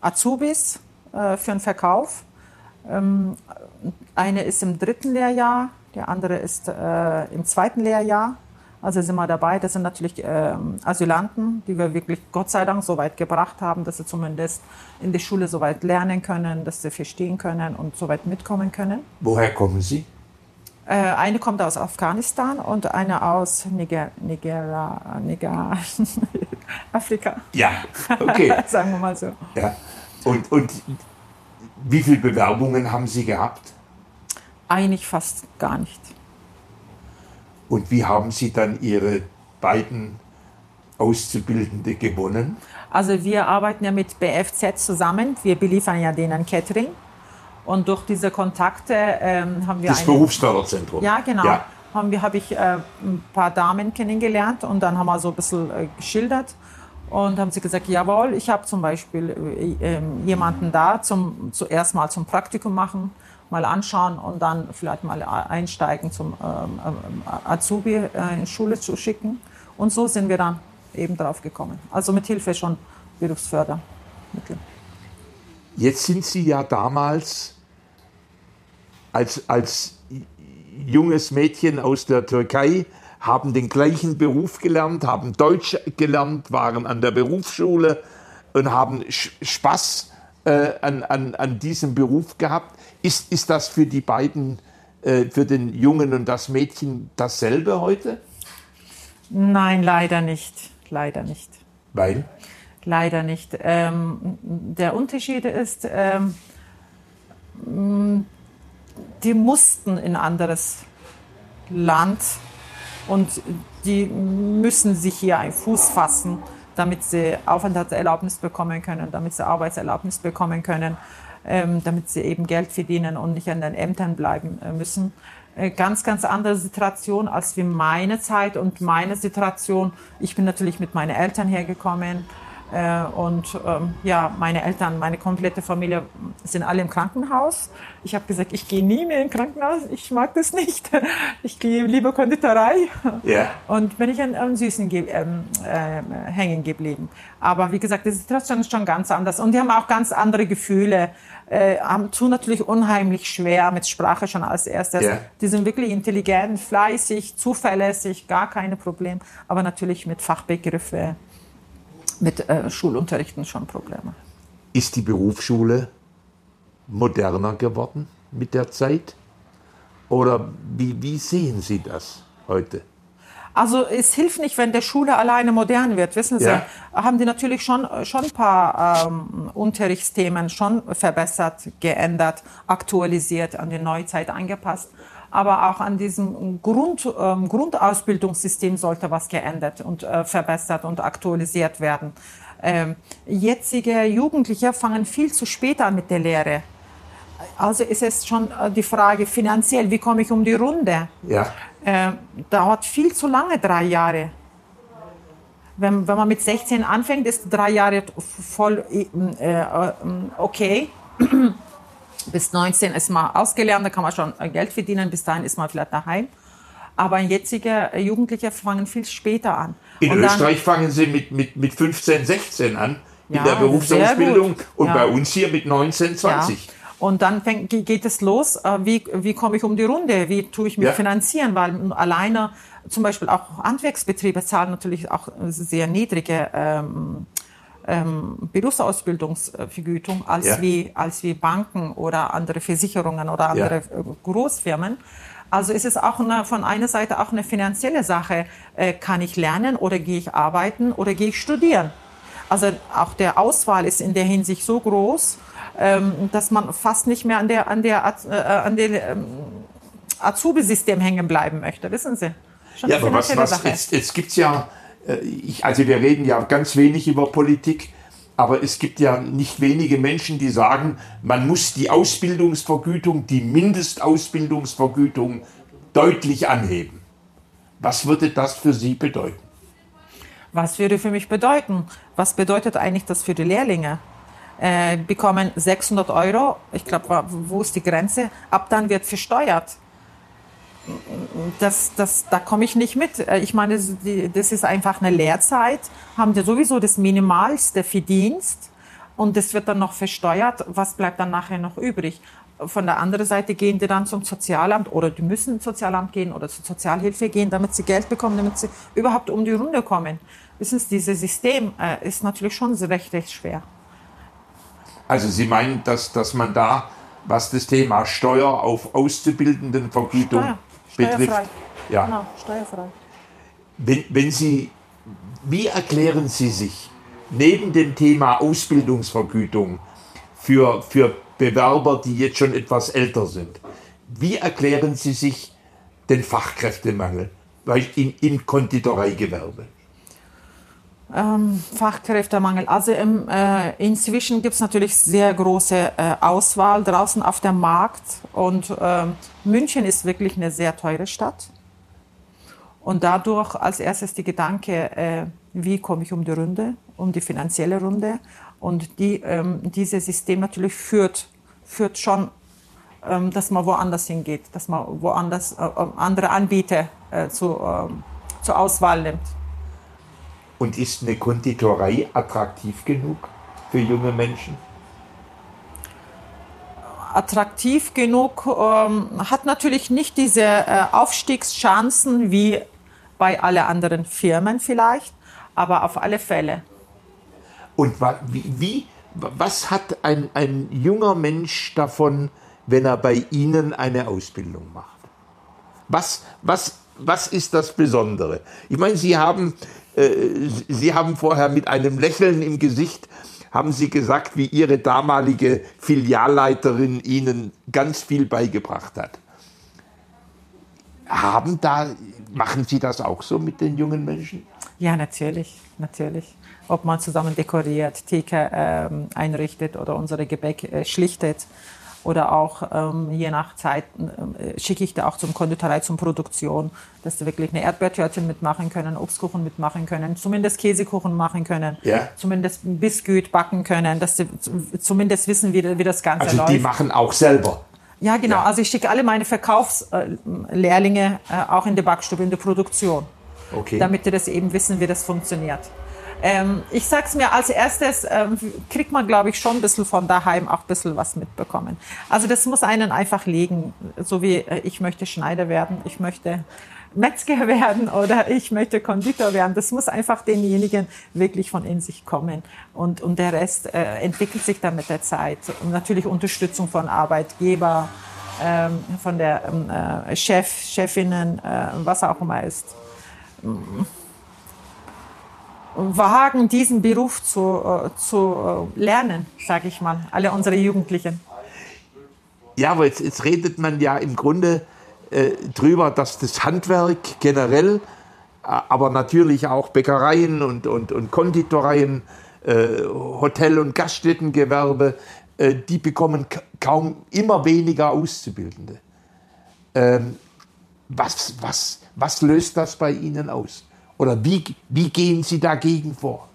Azubis äh, für den Verkauf. Ähm, eine ist im dritten Lehrjahr, der andere ist äh, im zweiten Lehrjahr. Also sind wir dabei. Das sind natürlich ähm, Asylanten, die wir wirklich Gott sei Dank so weit gebracht haben, dass sie zumindest in der Schule so weit lernen können, dass sie verstehen können und so weit mitkommen können. Woher kommen sie? Äh, eine kommt aus Afghanistan und eine aus Niger, Niger, Niger (laughs) Afrika. Ja, okay. (laughs) Sagen wir mal so. ja. Und, und wie viele Bewerbungen haben Sie gehabt? Eigentlich fast gar nicht. Und wie haben Sie dann Ihre beiden Auszubildende gewonnen? Also wir arbeiten ja mit BFZ zusammen. Wir beliefern ja denen Catering. Und durch diese Kontakte ähm, haben wir Das Berufsförderzentrum. Ja, genau. Ja. Haben wir, habe ich äh, ein paar Damen kennengelernt und dann haben wir so ein bisschen äh, geschildert und haben sie gesagt, jawohl, ich habe zum Beispiel äh, äh, jemanden da, zum zuerst mal zum Praktikum machen, mal anschauen und dann vielleicht mal einsteigen zum ähm, ähm, Azubi äh, in Schule zu schicken. Und so sind wir dann eben drauf gekommen. Also mit Hilfe schon Berufsfördermittel. Jetzt sind Sie ja damals als, als junges Mädchen aus der Türkei, haben den gleichen Beruf gelernt, haben Deutsch gelernt, waren an der Berufsschule und haben Spaß äh, an, an, an diesem Beruf gehabt. Ist, ist das für die beiden, äh, für den Jungen und das Mädchen dasselbe heute? Nein, leider nicht. Leider nicht. Weil? Leider nicht. Ähm, der Unterschied ist, ähm, die mussten in anderes Land und die müssen sich hier einen Fuß fassen, damit sie Aufenthaltserlaubnis bekommen können, damit sie Arbeitserlaubnis bekommen können, ähm, damit sie eben Geld verdienen und nicht an den Ämtern bleiben äh, müssen. Äh, ganz, ganz andere Situation als wie meine Zeit und meine Situation. Ich bin natürlich mit meinen Eltern hergekommen. Äh, und ähm, ja, meine Eltern, meine komplette Familie sind alle im Krankenhaus. Ich habe gesagt, ich gehe nie mehr im Krankenhaus. Ich mag das nicht. (laughs) Ich gehe lieber Konditorei. Ja. Und bin ich an, an Süßen ge ähm, äh, hängen geblieben. Aber wie gesagt, die Situation ist schon ganz anders. Und die haben auch ganz andere Gefühle. Äh, haben, tun natürlich unheimlich schwer mit Sprache schon als erstes. Ja. Die sind wirklich intelligent, fleißig, zuverlässig, gar keine Probleme. Aber natürlich mit Fachbegriffe, mit äh, Schulunterrichten schon Probleme. Ist die Berufsschule moderner geworden mit der Zeit? Oder wie, wie sehen Sie das heute? Also es hilft nicht, wenn der Schule alleine modern wird. Wissen Sie, Ja. haben die natürlich schon, schon ein paar ähm, Unterrichtsthemen schon verbessert, geändert, aktualisiert, an die Neuzeit angepasst. Aber auch an diesem Grund, ähm, Grundausbildungssystem sollte was geändert und äh, verbessert und aktualisiert werden. Ähm, jetzige Jugendliche fangen viel zu spät an mit der Lehre. Also ist es schon äh, die Frage finanziell, wie komme ich um die Runde? Ja. äh, dauert viel zu lange, drei Jahre. Wenn, wenn man mit 16 anfängt, ist drei Jahre voll äh, äh, okay. Bis 19 ist man ausgelernt, da kann man schon äh, Geld verdienen, bis dahin ist man vielleicht daheim. Aber jetzige äh, Jugendliche fangen viel später an. In Und dann- Österreich fangen sie mit, mit, mit 15, 16 an in Ja, der Berufsausbildung und Ja. bei uns hier mit 19, 20. Ja. Und dann fängt, ge- geht es los, äh, wie, wie komme ich um die Runde, wie tue ich mich finanzieren, weil alleine zum Beispiel auch Handwerksbetriebe zahlen natürlich auch sehr niedrige ähm, ähm, Berufsausbildungsvergütung als, Ja. wie, als wie Banken oder andere Versicherungen oder andere äh, Großfirmen. Also ist es auch eine, von einer Seite auch eine finanzielle Sache. Äh, kann ich lernen oder gehe ich arbeiten oder gehe ich studieren? Also auch der Auswahl ist in der Hinsicht so groß. ähm, dass man fast nicht mehr an der, an der, äh, an der ähm, Azubi-System hängen bleiben möchte, wissen Sie? Schon ja, aber was, was jetzt, jetzt gibt es ja, ich, also wir reden ja ganz wenig über Politik, aber es gibt ja nicht wenige Menschen, die sagen, man muss die Ausbildungsvergütung, die Mindestausbildungsvergütung deutlich anheben. Was würde das für Sie bedeuten? Was würde für mich bedeuten? Was bedeutet eigentlich das für die Lehrlinge? Äh, bekommen 600 Euro, ich glaube, wo ist die Grenze? Ab dann wird versteuert. Das, das, da komme ich nicht mit. Äh, ich meine, das ist einfach eine Lehrzeit, haben die sowieso das Minimalste Verdienst und das wird dann noch versteuert. Was bleibt dann nachher noch übrig? Von der anderen Seite gehen die dann zum Sozialamt oder die müssen ins Sozialamt gehen oder zur Sozialhilfe gehen, damit sie Geld bekommen, damit sie überhaupt um die Runde kommen. Wissen Sie, dieses System äh, ist natürlich schon recht, recht schwer. Also Sie meinen, dass, dass man da, was das Thema Steuer auf Auszubildendenvergütung Steuer, betrifft, ja. Genau, steuerfrei. Wenn, wenn Sie, wie erklären Sie sich neben dem Thema Ausbildungsvergütung für, für Bewerber, die jetzt schon etwas älter sind. Wie erklären Sie sich den Fachkräftemangel im, im Konditoreigewerbe? Ähm, Fachkräftemangel. Also im, äh, inzwischen gibt es natürlich sehr große äh, Auswahl draußen auf dem Markt und äh, München ist wirklich eine sehr teure Stadt. Und dadurch als erstes die Gedanke, äh, wie komme ich um die Runde, um die finanzielle Runde. Und die, ähm, dieses System natürlich führt, führt schon, ähm, dass man woanders hingeht, dass man woanders äh, äh andere Anbieter zu, äh, zur Auswahl nimmt. Und ist eine Konditorei attraktiv genug für junge Menschen? Attraktiv genug ähm, hat natürlich nicht diese äh, Aufstiegschancen wie bei allen anderen Firmen vielleicht, aber auf alle Fälle. Und wie, wie was hat ein, ein junger Mensch davon, wenn er bei Ihnen eine Ausbildung macht? Was, was, was ist das Besondere? Ich meine, Sie haben, Sie haben vorher mit einem Lächeln im Gesicht haben Sie gesagt, wie Ihre damalige Filialleiterin Ihnen ganz viel beigebracht hat. Haben da, machen Sie das auch so mit den jungen Menschen? Ja, natürlich, natürlich. Ob man zusammen dekoriert, Theke ähm, einrichtet oder unsere Gebäck äh, schlichtet oder auch ähm, je nach Zeit äh, schicke ich da auch zum Konditorei, zum Produktion, dass sie wirklich eine Erdbeertörtchen mitmachen können, Obstkuchen mitmachen können, zumindest Käsekuchen machen können, ja. zumindest ein Biskuit backen können, dass sie zumindest wissen, wie, wie das Ganze also läuft. Also die machen auch selber? Ja, genau. Ja. Also ich schicke alle meine Verkaufslehrlinge äh, auch in die Backstube, in die Produktion. Okay. Damit die das eben wissen, wie das funktioniert. Ähm, ich sag's mir als erstes, ähm, kriegt man, glaube ich, schon ein bisschen von daheim auch ein bisschen was mitbekommen. Also das muss einen einfach liegen, so wie äh, ich möchte Schneider werden, ich möchte Metzger (laughs) werden oder ich möchte Konditor werden. Das muss einfach denjenigen wirklich von in sich kommen. Und, und der Rest äh, entwickelt sich dann mit der Zeit. Und natürlich Unterstützung von Arbeitgeber, ähm, von der ähm, äh, Chef, Chefinnen, äh, was auch immer ist wagen, diesen Beruf zu, äh, zu äh, lernen, sage ich mal, alle unsere Jugendlichen. Ja, aber jetzt, jetzt redet man ja im Grunde äh, drüber, dass das Handwerk generell, äh, aber natürlich auch Bäckereien und, und, und Konditoreien, äh, Hotel- und Gaststättengewerbe, äh, die bekommen kaum immer weniger Auszubildende. Ähm, was, was, was löst das bei Ihnen aus? Oder wie, wie gehen Sie dagegen vor?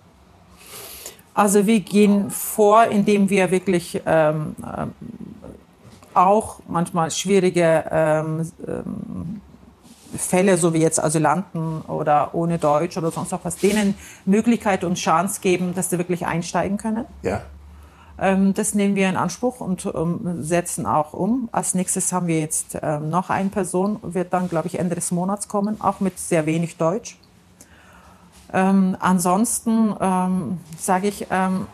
Also wir gehen vor, indem wir wirklich ähm, ähm, auch manchmal schwierige ähm, ähm, Fälle, so wie jetzt Asylanten oder ohne Deutsch oder sonst auch was, denen Möglichkeit und Chance geben, dass sie wirklich einsteigen können. Ja. Ähm, das nehmen wir in Anspruch und ähm, setzen auch um. Als nächstes haben wir jetzt noch eine Person, wird dann, glaube ich, Ende des Monats kommen, auch mit sehr wenig Deutsch. Ähm, ansonsten ähm, sage ich, ähm,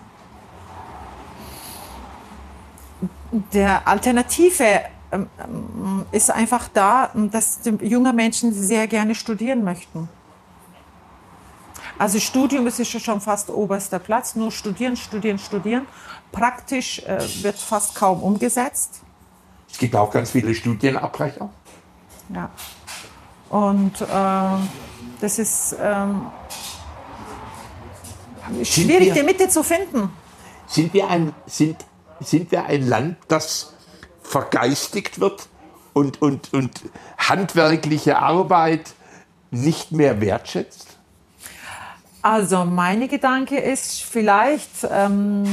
der Alternative ähm, ähm, ist einfach da, dass junge Menschen sehr gerne studieren möchten. Also Studium ist ja schon fast oberster Platz, nur studieren, studieren, studieren. Praktisch äh, wird fast kaum umgesetzt. Es gibt auch ganz viele Studienabbrecher. Ja. Und äh, das ist ähm, schwierig, wir, die Mitte zu finden. Sind wir, ein, sind, sind wir ein Land, das vergeistigt wird und, und, und handwerkliche Arbeit nicht mehr wertschätzt? Also meine Gedanke ist vielleicht ähm,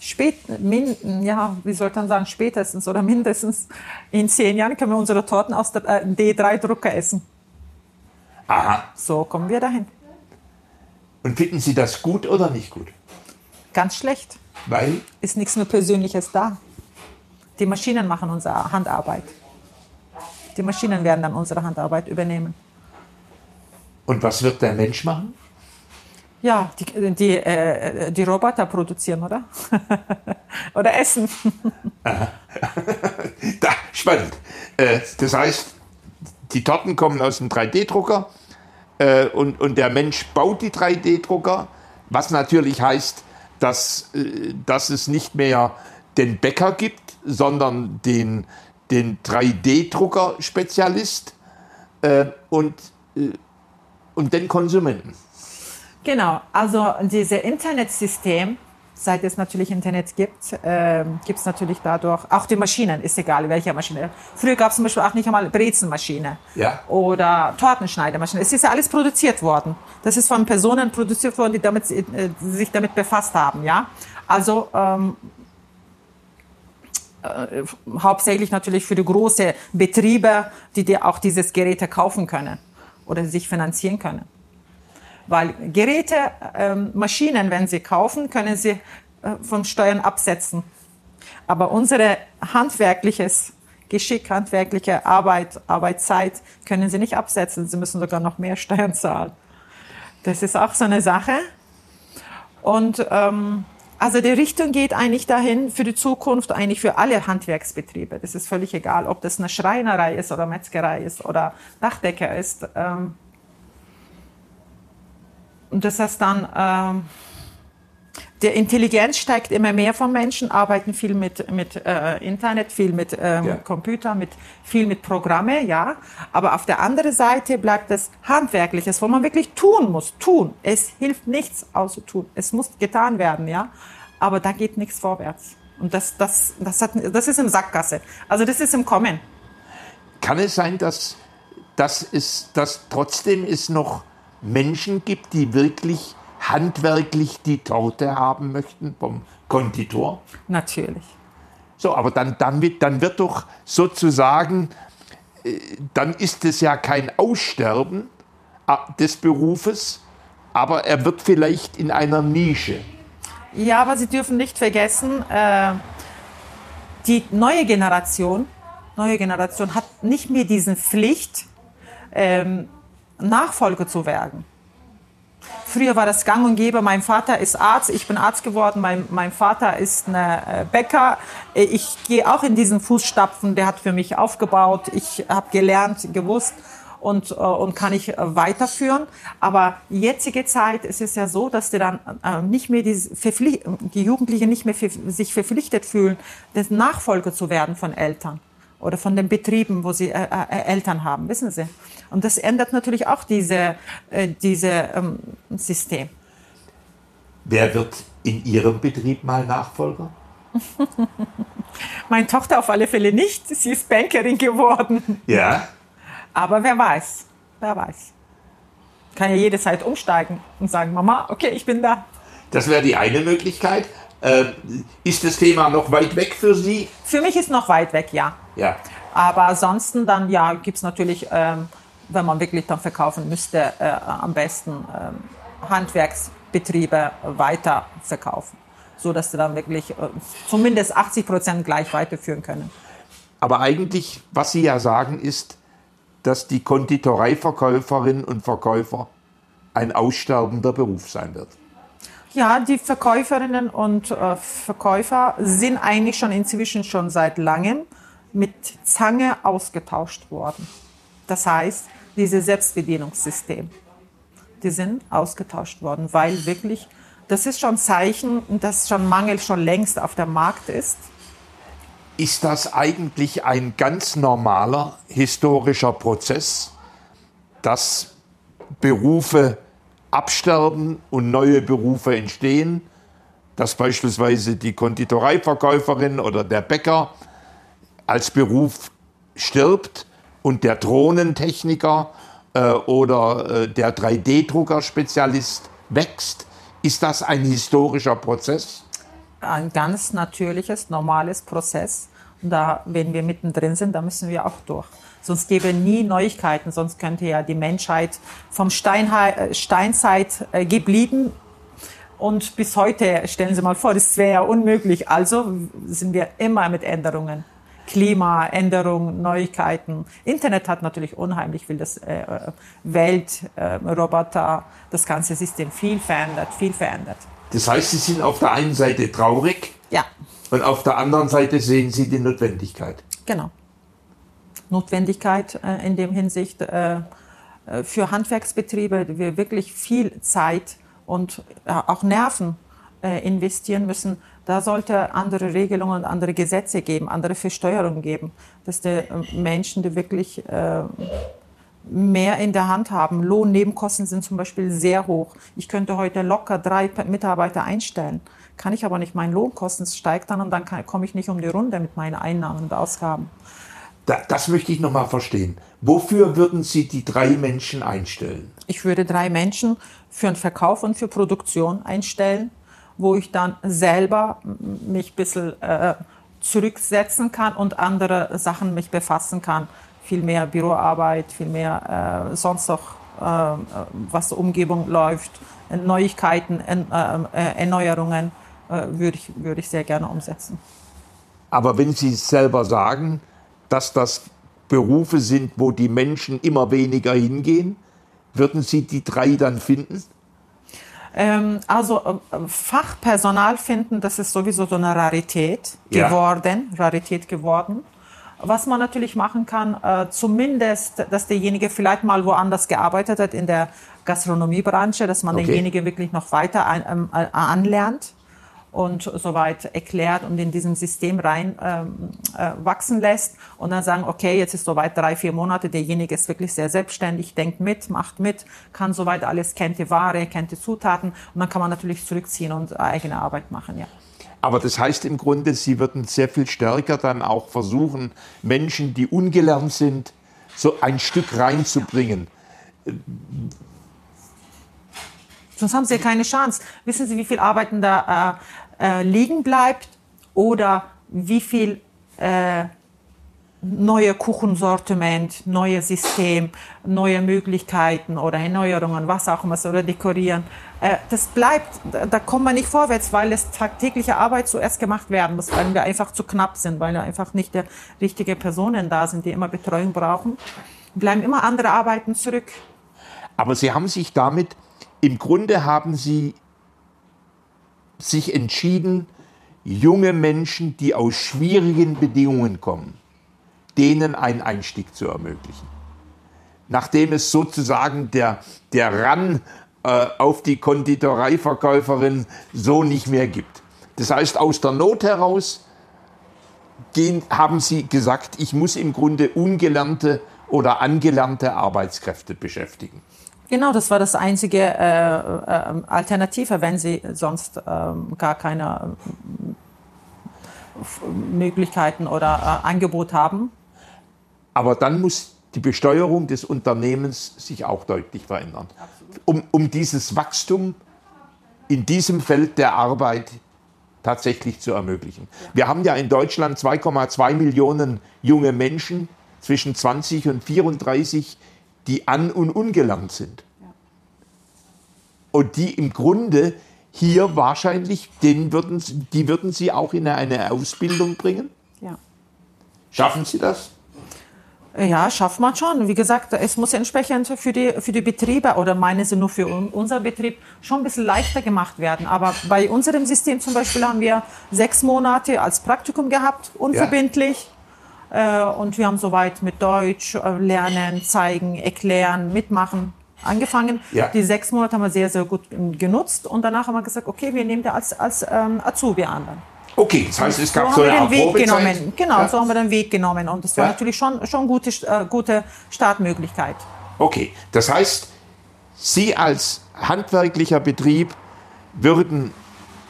spät, min, ja, wie soll man sagen, spätestens oder mindestens in zehn Jahren können wir unsere Torten aus der äh, D3-Drucker essen. Aha. So kommen wir dahin. Und finden Sie das gut oder nicht gut? Ganz schlecht. Weil? Ist nichts mehr Persönliches da. Die Maschinen machen unsere Handarbeit. Die Maschinen werden dann unsere Handarbeit übernehmen. Und was wird der Mensch machen? Ja, die, die, äh, die Roboter produzieren, oder? (laughs) oder essen. (laughs) da, spannend. Äh, das heißt, die Torten kommen aus dem 3D-Drucker äh, und, und der Mensch baut die 3D-Drucker, was natürlich heißt, dass, äh, dass es nicht mehr den Bäcker gibt, sondern den, den 3D-Drucker-Spezialist äh, und, äh, und den Konsumenten. Genau, also dieses Internetsystem, seit es natürlich Internet gibt, äh, gibt es natürlich dadurch, auch die Maschinen, ist egal welche Maschine. Früher gab es zum Beispiel auch nicht einmal Brezenmaschine ja. oder Tortenschneidemaschine. Es ist ja alles produziert worden. Das ist von Personen produziert worden, die damit, äh, sich damit befasst haben. Ja, Also ähm, äh, hauptsächlich natürlich für die großen Betriebe, die dir auch dieses Geräte kaufen können oder sich finanzieren können. Weil Geräte, ähm, Maschinen, wenn sie kaufen, können sie äh, von Steuern absetzen. Aber unsere handwerkliches Geschick, handwerkliche Arbeit, Arbeitszeit können sie nicht absetzen. Sie müssen sogar noch mehr (laughs) Steuern zahlen. Das ist auch so eine Sache. Und ähm, also die Richtung geht eigentlich dahin für die Zukunft, eigentlich für alle Handwerksbetriebe. Das ist völlig egal, ob das eine Schreinerei ist oder Metzgerei ist oder Dachdecker ist. Ähm, und das heißt dann, ähm, der Intelligenz steigt immer mehr von Menschen, arbeiten viel mit, mit äh, Internet, viel mit ähm, ja. Computer, mit, viel mit Programme, ja. Aber auf der anderen Seite bleibt das Handwerkliches, wo man wirklich tun muss, tun. Es hilft nichts außer tun. Es muss getan werden, ja. Aber da geht nichts vorwärts. Und das, das, das, hat, das ist im Sackgasse. Also das ist im Kommen. Kann es sein, dass, dass, es, dass trotzdem es noch Menschen gibt, die wirklich handwerklich die Torte haben möchten vom Konditor? Natürlich. So, aber dann, dann, wird, dann wird doch sozusagen, äh, dann ist es ja kein Aussterben äh, des Berufes, aber er wird vielleicht in einer Nische. Ja, aber Sie dürfen nicht vergessen, äh, die neue Generation, neue Generation hat nicht mehr diesen Pflicht, ähm, Nachfolger zu werden. Früher war das gang und gäbe. Mein Vater ist Arzt, ich bin Arzt geworden. Mein, mein Vater ist eine äh, Bäcker. Ich gehe auch in diesen Fußstapfen. Der hat für mich aufgebaut. Ich habe gelernt, gewusst und, äh, und kann ich äh, weiterführen. Aber jetzige Zeit ist es ja so, dass die dann nicht mehr die, die Jugendlichen nicht mehr sich verpflichtet fühlen, Nachfolger zu werden von Eltern oder von den Betrieben, wo sie äh, äh, Eltern haben, wissen Sie. Und das ändert natürlich auch diese, äh, diese ähm, System. Wer wird in Ihrem Betrieb mal Nachfolger? (laughs) Meine Tochter auf alle Fälle nicht. Sie ist Bankerin geworden. Ja. Aber wer weiß, wer weiß. Kann ja jederzeit umsteigen und sagen, Mama, okay, ich bin da. Das wäre die eine Möglichkeit. Äh, ist das Thema noch weit weg für Sie? Für mich ist noch weit weg, ja. Ja. Aber ansonsten dann, ja, gibt es natürlich, ähm, wenn man wirklich dann verkaufen müsste, äh, am besten ähm, Handwerksbetriebe weiter verkaufen, so dass sie dann wirklich äh, zumindest 80 Prozent gleich weiterführen können. Aber eigentlich, was Sie ja sagen, ist, dass die Konditoreiverkäuferinnen und Verkäufer ein aussterbender Beruf sein wird. Ja, die Verkäuferinnen und äh, Verkäufer sind eigentlich schon inzwischen schon seit langem mit Zange ausgetauscht worden. Das heißt, dieses Selbstbedienungssystem. die sind ausgetauscht worden, weil wirklich, das ist schon Zeichen, dass schon Mangel schon längst auf dem Markt ist. Ist das eigentlich ein ganz normaler historischer Prozess, dass Berufe absterben und neue Berufe entstehen? Dass beispielsweise die Konditoreiverkäuferin oder der Bäcker als Beruf stirbt und der Drohnentechniker äh, oder äh, der 3D-Drucker-Spezialist wächst? Ist das ein historischer Prozess? Ein ganz natürliches, normales Prozess. Und da, wenn wir mittendrin sind, da müssen wir auch durch. Sonst gäbe nie Neuigkeiten, sonst könnte ja die Menschheit vom Steinhe äh, Steinzeit äh, geblieben und bis heute, stellen Sie mal vor, das wäre ja unmöglich. Also sind wir immer mit Änderungen. Klimaänderungen, Neuigkeiten. Internet hat natürlich unheimlich viel das äh, Welt, äh, Roboter, das ganze System viel verändert, viel verändert. Das heißt, Sie sind auf der einen Seite traurig. Ja. Und auf der anderen Seite sehen Sie die Notwendigkeit. Genau. Notwendigkeit äh, in dem Hinsicht äh, äh für Handwerksbetriebe, die wir wirklich viel Zeit und äh, auch Nerven äh, investieren müssen, da sollte andere Regelungen und andere Gesetze geben, andere Versteuerungen geben, dass die Menschen, die wirklich mehr in der Hand haben. Lohnnebenkosten sind zum Beispiel sehr hoch. Ich könnte heute locker drei Mitarbeiter einstellen. Kann ich aber nicht. Mein Lohnkosten steigt dann und dann komme ich nicht um die Runde mit meinen Einnahmen und Ausgaben. Das möchte ich noch mal verstehen. Wofür würden Sie die drei Menschen einstellen? Ich würde drei Menschen für den Verkauf und für Produktion einstellen wo ich dann selber mich ein bisschen äh, zurücksetzen kann und andere Sachen mich befassen kann. Viel mehr Büroarbeit, viel mehr äh, sonst noch, äh, was der Umgebung läuft, Neuigkeiten, äh, äh, Erneuerungen äh, würde ich, würd ich sehr gerne umsetzen. Aber wenn Sie selber sagen, dass das Berufe sind, wo die Menschen immer weniger hingehen, würden Sie die drei dann finden? Ähm, also äh, Fachpersonal finden, das ist sowieso so eine Rarität ja. geworden, Rarität geworden. Was man natürlich machen kann, äh, zumindest, dass derjenige vielleicht mal woanders gearbeitet hat in der Gastronomiebranche, dass man okay. denjenigen wirklich noch weiter ein, ähm, äh, anlernt und soweit erklärt und in diesem System rein ähm, äh, wachsen lässt und dann sagen, okay, jetzt ist soweit drei, vier Monate, derjenige ist wirklich sehr selbstständig, denkt mit, macht mit, kann soweit alles, kennt die Ware, kennt die Zutaten und dann kann man natürlich zurückziehen und eigene Arbeit machen, ja. Aber das heißt im Grunde, Sie würden sehr viel stärker dann auch versuchen, Menschen, die ungelernt sind, so ein Stück reinzubringen. Ja. Sonst haben sie ja keine Chance. Wissen Sie, wie viel Arbeiten da äh, äh, liegen bleibt oder wie viel äh, neue Kuchensortiment, neue System, neue Möglichkeiten oder Erneuerungen, was auch immer, oder dekorieren. Äh, das bleibt, da kommt man nicht vorwärts, weil es tagtägliche Arbeit zuerst gemacht werden muss, weil wir einfach zu knapp sind, weil wir einfach nicht die richtigen Personen da sind, die immer Betreuung brauchen. Bleiben immer andere Arbeiten zurück. Aber Sie haben sich damit im Grunde haben sie sich entschieden, junge Menschen, die aus schwierigen Bedingungen kommen, denen einen Einstieg zu ermöglichen. Nachdem es sozusagen der, der Ran äh, auf die Konditoreiverkäuferin so nicht mehr gibt. Das heißt, aus der Not heraus gehen, haben sie gesagt, ich muss im Grunde ungelernte oder angelernte Arbeitskräfte beschäftigen. Genau, das war das einzige äh, äh, Alternative, wenn sie sonst äh, gar keine äh, Möglichkeiten oder äh, Angebot haben. Aber dann muss die Besteuerung des Unternehmens sich auch deutlich verändern, um, um dieses Wachstum in diesem Feld der Arbeit tatsächlich zu ermöglichen. Ja. Wir haben ja in Deutschland 2,2 Millionen junge Menschen zwischen 20 und 34, die an- und ungelernt sind. Und die im Grunde hier wahrscheinlich, den würden, die würden Sie auch in eine Ausbildung bringen? Ja. Schaffen Sie das? Ja, schafft man schon. Wie gesagt, es muss entsprechend für die, für die Betriebe oder meinen Sie nur für unser Betrieb schon ein bisschen leichter gemacht werden. Aber bei unserem System zum Beispiel haben wir sechs Monate als Praktikum gehabt, unverbindlich. Ja. Äh, und wir haben soweit mit Deutsch äh, lernen, zeigen, erklären, mitmachen. angefangen. Ja. Die sechs Monate haben wir sehr, sehr gut genutzt und danach haben wir gesagt, okay, wir nehmen da als, als ähm, Azubi an. Okay, das heißt, es gab so, so eine Art Weg genommen. Genau, ja. so haben wir den Weg genommen und das war ja. natürlich schon schon gute äh, gute Startmöglichkeit. Okay, das heißt, Sie als handwerklicher Betrieb würden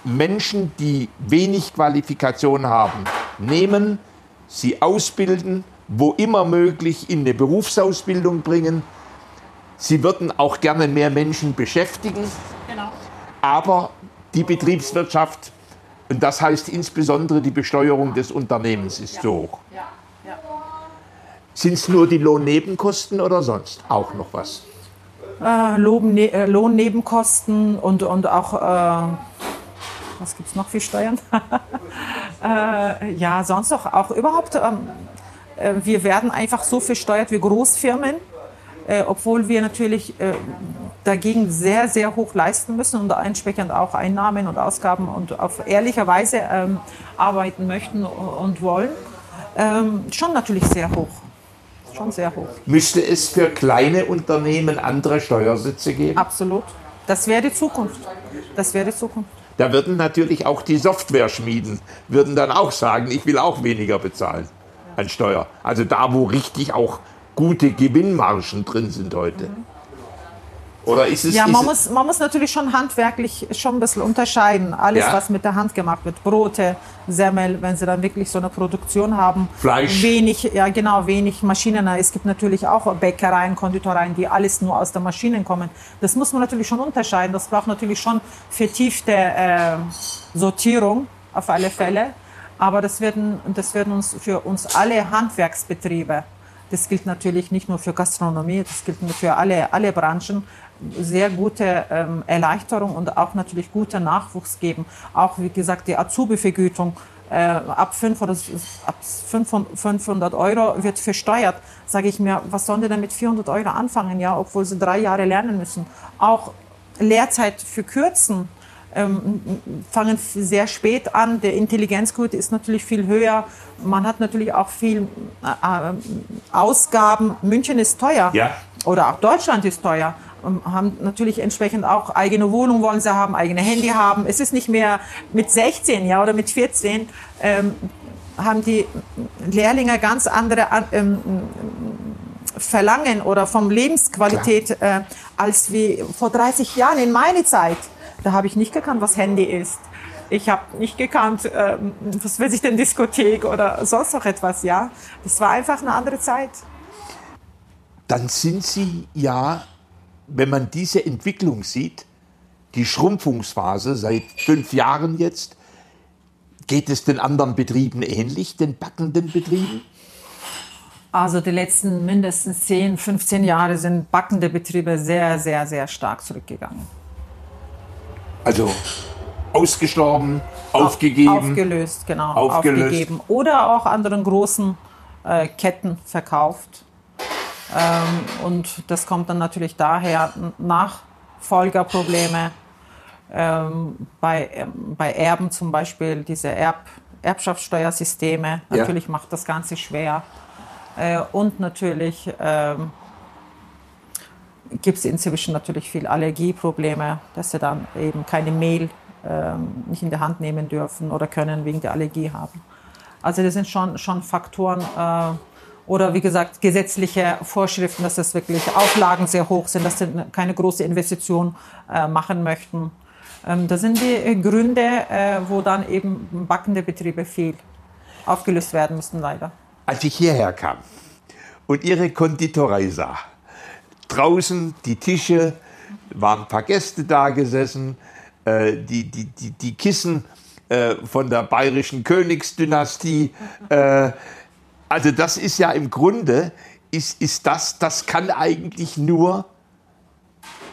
Menschen, die wenig Qualifikation haben, nehmen, sie ausbilden, wo immer möglich in eine Berufsausbildung bringen. Sie würden auch gerne mehr Menschen beschäftigen. Genau. Aber die Betriebswirtschaft, und das heißt insbesondere die Besteuerung des Unternehmens, ist ja. so hoch. Ja. Ja. Sind es nur die Lohnnebenkosten oder sonst auch noch was? Äh, ne äh, Lohnnebenkosten und, und auch, äh, was gibt es noch für Steuern? (laughs) äh, ja, sonst auch, auch überhaupt, ähm, äh, wir werden einfach so versteuert wie Großfirmen, äh, obwohl wir natürlich dagegen sehr, sehr hoch leisten müssen und entsprechend auch Einnahmen und Ausgaben und auf ehrliche Weise ähm, arbeiten möchten und wollen. Ähm, schon natürlich sehr hoch schon sehr hoch. Müsste es für kleine Unternehmen andere Steuersätze geben? Absolut. Das wäre die Zukunft. Das wäre die Zukunft. Da würden natürlich auch die Software-Schmieden würden dann auch sagen, ich will auch weniger bezahlen an Steuer. Also da, wo richtig auch gute Gewinnmargen drin sind heute. Mhm. Oder ist es, ja, man, muss, man muss natürlich schon handwerklich schon ein bisschen unterscheiden. Alles, ja. was mit der Hand gemacht wird, Brote, Semmel, wenn sie dann wirklich so eine Produktion haben. Fleisch. Wenig, ja genau, wenig Maschinen. Es gibt natürlich auch Bäckereien, Konditoreien, die alles nur aus der Maschine kommen. Das muss man natürlich schon unterscheiden. Das braucht natürlich schon vertiefte äh, Sortierung auf alle Fälle. Aber das werden, das werden uns für uns alle Handwerksbetriebe das gilt natürlich nicht nur für Gastronomie, das gilt für alle, alle Branchen, sehr gute ähm, Erleichterung und auch natürlich guter Nachwuchs geben. Auch wie gesagt die Azubi-Vergütung äh, ab 500, ab 500 Euro wird versteuert. Sage ich mir, was sollen die denn mit 400 Euro anfangen, ja, obwohl sie drei Jahre lernen müssen. Auch Lehrzeit für kürzen. Ähm, fangen sehr spät an. Der Intelligenzquote ist natürlich viel höher. Man hat natürlich auch viel äh, Ausgaben. München ist teuer. Ja. Oder auch Deutschland ist teuer. Ähm, haben natürlich entsprechend auch eigene Wohnung wollen sie haben, eigene Handy haben. Es ist nicht mehr mit 16 ja, oder mit 14 ähm, haben die Lehrlinge ganz andere ähm, Verlangen oder vom Lebensqualität äh, als wie vor 30 Jahren in meiner Zeit. Da habe ich nicht gekannt, was Handy ist. Ich habe nicht gekannt, äh, was will sich denn Diskothek oder sonst noch etwas, ja. Das war einfach eine andere Zeit. Dann sind Sie ja wenn man diese Entwicklung sieht, die Schrumpfungsphase seit fünf Jahren jetzt, geht es den anderen Betrieben ähnlich, den backenden Betrieben? Also die letzten mindestens 10, 15 Jahre sind backende Betriebe sehr, sehr, sehr stark zurückgegangen. Also ausgestorben, aufgegeben? Aufgelöst, genau. Aufgelöst. Aufgegeben. Oder auch anderen großen äh, Ketten verkauft. Ähm, und das kommt dann natürlich daher Nachfolgerprobleme. Ähm, bei, ähm, bei Erben zum Beispiel diese Erb, Erbschaftssteuersysteme. Natürlich ja. macht das Ganze schwer. Äh, und natürlich ähm, gibt es inzwischen natürlich viel Allergieprobleme, dass sie dann eben keine Mehl ähm, nicht in der Hand nehmen dürfen oder können wegen der Allergie haben. Also das sind schon, schon Faktoren, äh, oder wie gesagt gesetzliche Vorschriften, dass das wirklich Auflagen sehr hoch sind, dass sie keine große Investition äh, machen möchten. Ähm, das sind die Gründe, äh, wo dann eben backende Betriebe viel aufgelöst werden müssen, leider. Als ich hierher kam und Ihre Konditorei sah, draußen die Tische, waren ein paar Gäste da gesessen, äh, die, die, die, die Kissen äh, von der bayerischen Königsdynastie. Äh, also das ist ja im Grunde, ist, ist das, das kann eigentlich nur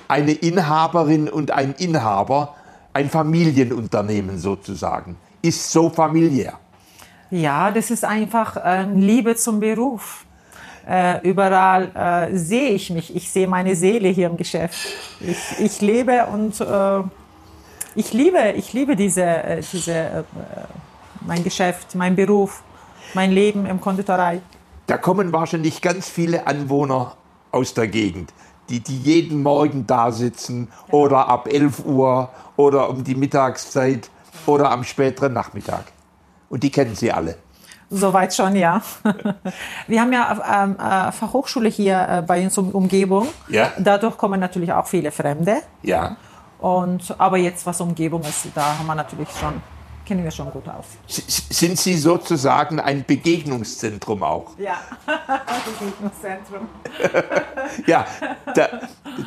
eine Inhaberin und ein Inhaber, ein Familienunternehmen sozusagen, ist so familiär. Ja, das ist einfach äh, Liebe zum Beruf. Äh, überall äh, sehe ich mich, ich sehe meine Seele hier im Geschäft. Ich, ich lebe und äh, ich liebe, ich liebe diese, äh, diese, äh, mein Geschäft, mein Beruf mein Leben im Konditorei. Da kommen wahrscheinlich ganz viele Anwohner aus der Gegend. die, die jeden Morgen da sitzen oder ab 11 Uhr oder um die Mittagszeit oder am späteren Nachmittag. Und die kennen Sie alle. Soweit schon, ja. (laughs) Wir haben ja ähm, äh, Fachhochschule hier äh, bei uns um Umgebung. Ja. Dadurch kommen natürlich auch viele Fremde. Ja. Und, aber jetzt, was Umgebung ist, da haben wir natürlich schon, kennen wir schon gut aus. Sind Sie sozusagen ein Begegnungszentrum auch? Ja, (laughs) Begegnungszentrum. (laughs) ja, da,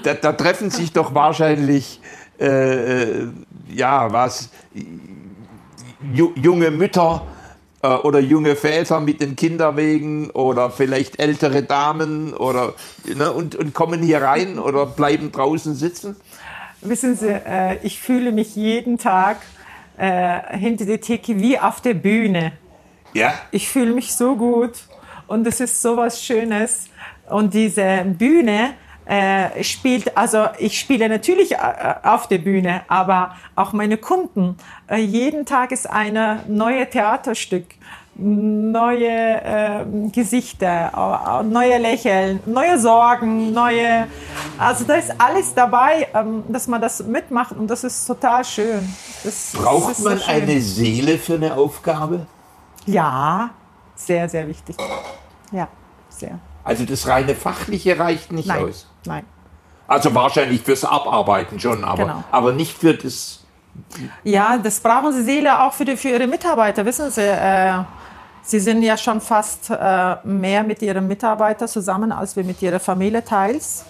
da, da, treffen sich doch wahrscheinlich, äh, äh ja, was, junge Mütter, oder junge Väter mit den Kinderwegen oder vielleicht ältere Damen oder ne, und, und kommen hier rein oder bleiben draußen sitzen? Wissen Sie, äh, ich fühle mich jeden Tag äh, hinter der Theke wie auf der Bühne. Ja. Ich fühle mich so gut und es ist so was Schönes. Und diese Bühne, äh, spielt, also ich spiele natürlich äh, auf der Bühne, aber auch meine Kunden. Äh, jeden Tag ist ein neues Theaterstück, neue äh, Gesichter, neue Lächeln, neue Sorgen, neue, also da ist alles dabei, ähm, dass man das mitmacht und das ist total schön. Das, Braucht das man so eine Seele für eine Aufgabe? Ja, sehr, sehr wichtig. Ja, sehr. Also das reine Fachliche reicht nicht Nein. aus. Nein. Also wahrscheinlich fürs Abarbeiten schon, aber, genau. aber nicht für das. Ja, das brauchen Sie Seele auch für, die, für Ihre Mitarbeiter. Wissen Sie, äh, Sie sind ja schon fast äh, mehr mit Ihren Mitarbeitern zusammen, als wir mit Ihrer Familie teils.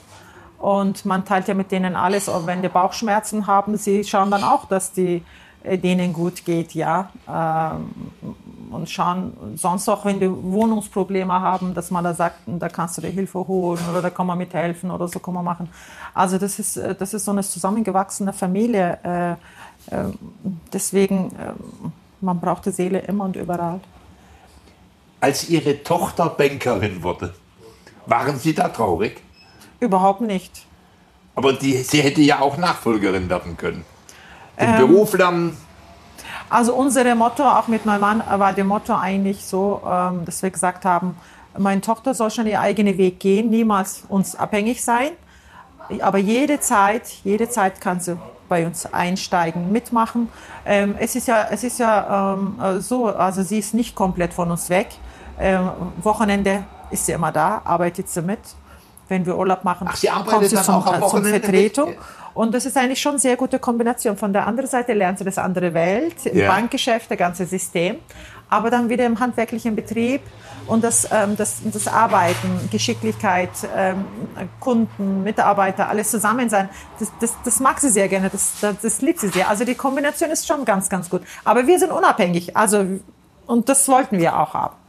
Und man teilt ja mit denen alles, auch wenn die Bauchschmerzen haben. Sie schauen dann auch, dass die denen gut geht, ja. Ähm, und schauen, sonst auch, wenn die Wohnungsprobleme haben, dass man da sagt, da kannst du dir Hilfe holen oder da kann man mithelfen oder so kann man machen. Also das ist, äh, das ist so eine zusammengewachsene Familie. Äh, deswegen, man braucht die Seele immer und überall. Als Ihre Tochter Bankerin wurde, waren Sie da traurig? Überhaupt nicht. Aber die, sie hätte ja auch Nachfolgerin werden können den ähm, Beruf lernen? Also unser Motto, auch mit meinem Mann, war der Motto eigentlich so, ähm, dass wir gesagt haben, meine Tochter soll schon ihren eigenen Weg gehen, niemals uns abhängig sein. Aber jede Zeit, jede Zeit kann sie bei uns einsteigen, mitmachen. Ähm, es ist ja, es ist ja ähm, so, also sie ist nicht komplett von uns weg. Wochenende ist sie immer da, arbeitet sie mit. Wenn wir Urlaub machen, Ach, sie arbeitet dann zum, zum Vertretung. Mit? Und das ist eigentlich schon eine sehr gute Kombination. Von der anderen Seite lernt sie das andere Welt, im ja. Bankgeschäft, das ganze System, aber dann wieder im handwerklichen Betrieb und das, ähm, das, das Arbeiten, Geschicklichkeit, ähm, Kunden, Mitarbeiter, alles zusammen sein, das, das, das mag sie sehr gerne, das, das, das liebt sie sehr. Also die Kombination ist schon ganz, ganz gut. Aber wir sind unabhängig, also und das wollten wir auch haben.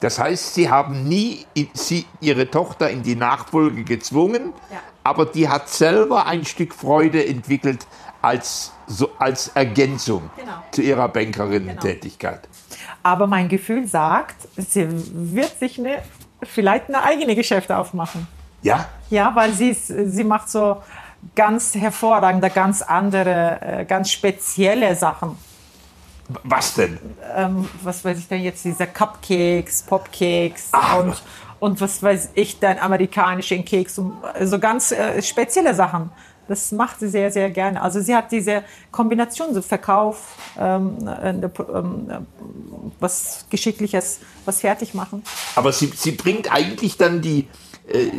Das heißt, Sie haben nie sie, Ihre Tochter in die Nachfolge gezwungen, ja aber die hat selber ein Stück Freude entwickelt als, so, als Ergänzung genau. zu ihrer Bankerinnen-Tätigkeit. Genau. Aber mein Gefühl sagt, sie wird sich eine, vielleicht eine eigene Geschäfte aufmachen. Ja? Ja, weil sie, sie macht so ganz hervorragende, ganz andere, äh, ganz spezielle Sachen. Was denn? Ähm, was weiß ich denn jetzt, diese Cupcakes, Popcakes Ach, und, und was weiß ich, dann amerikanischen Keks so ganz äh, spezielle Sachen. Das macht sie sehr, sehr gerne. Also sie hat diese Kombination, so Verkauf, ähm, äh, ähm, was Geschickliches, was fertig machen. Aber sie, sie bringt eigentlich dann die, äh,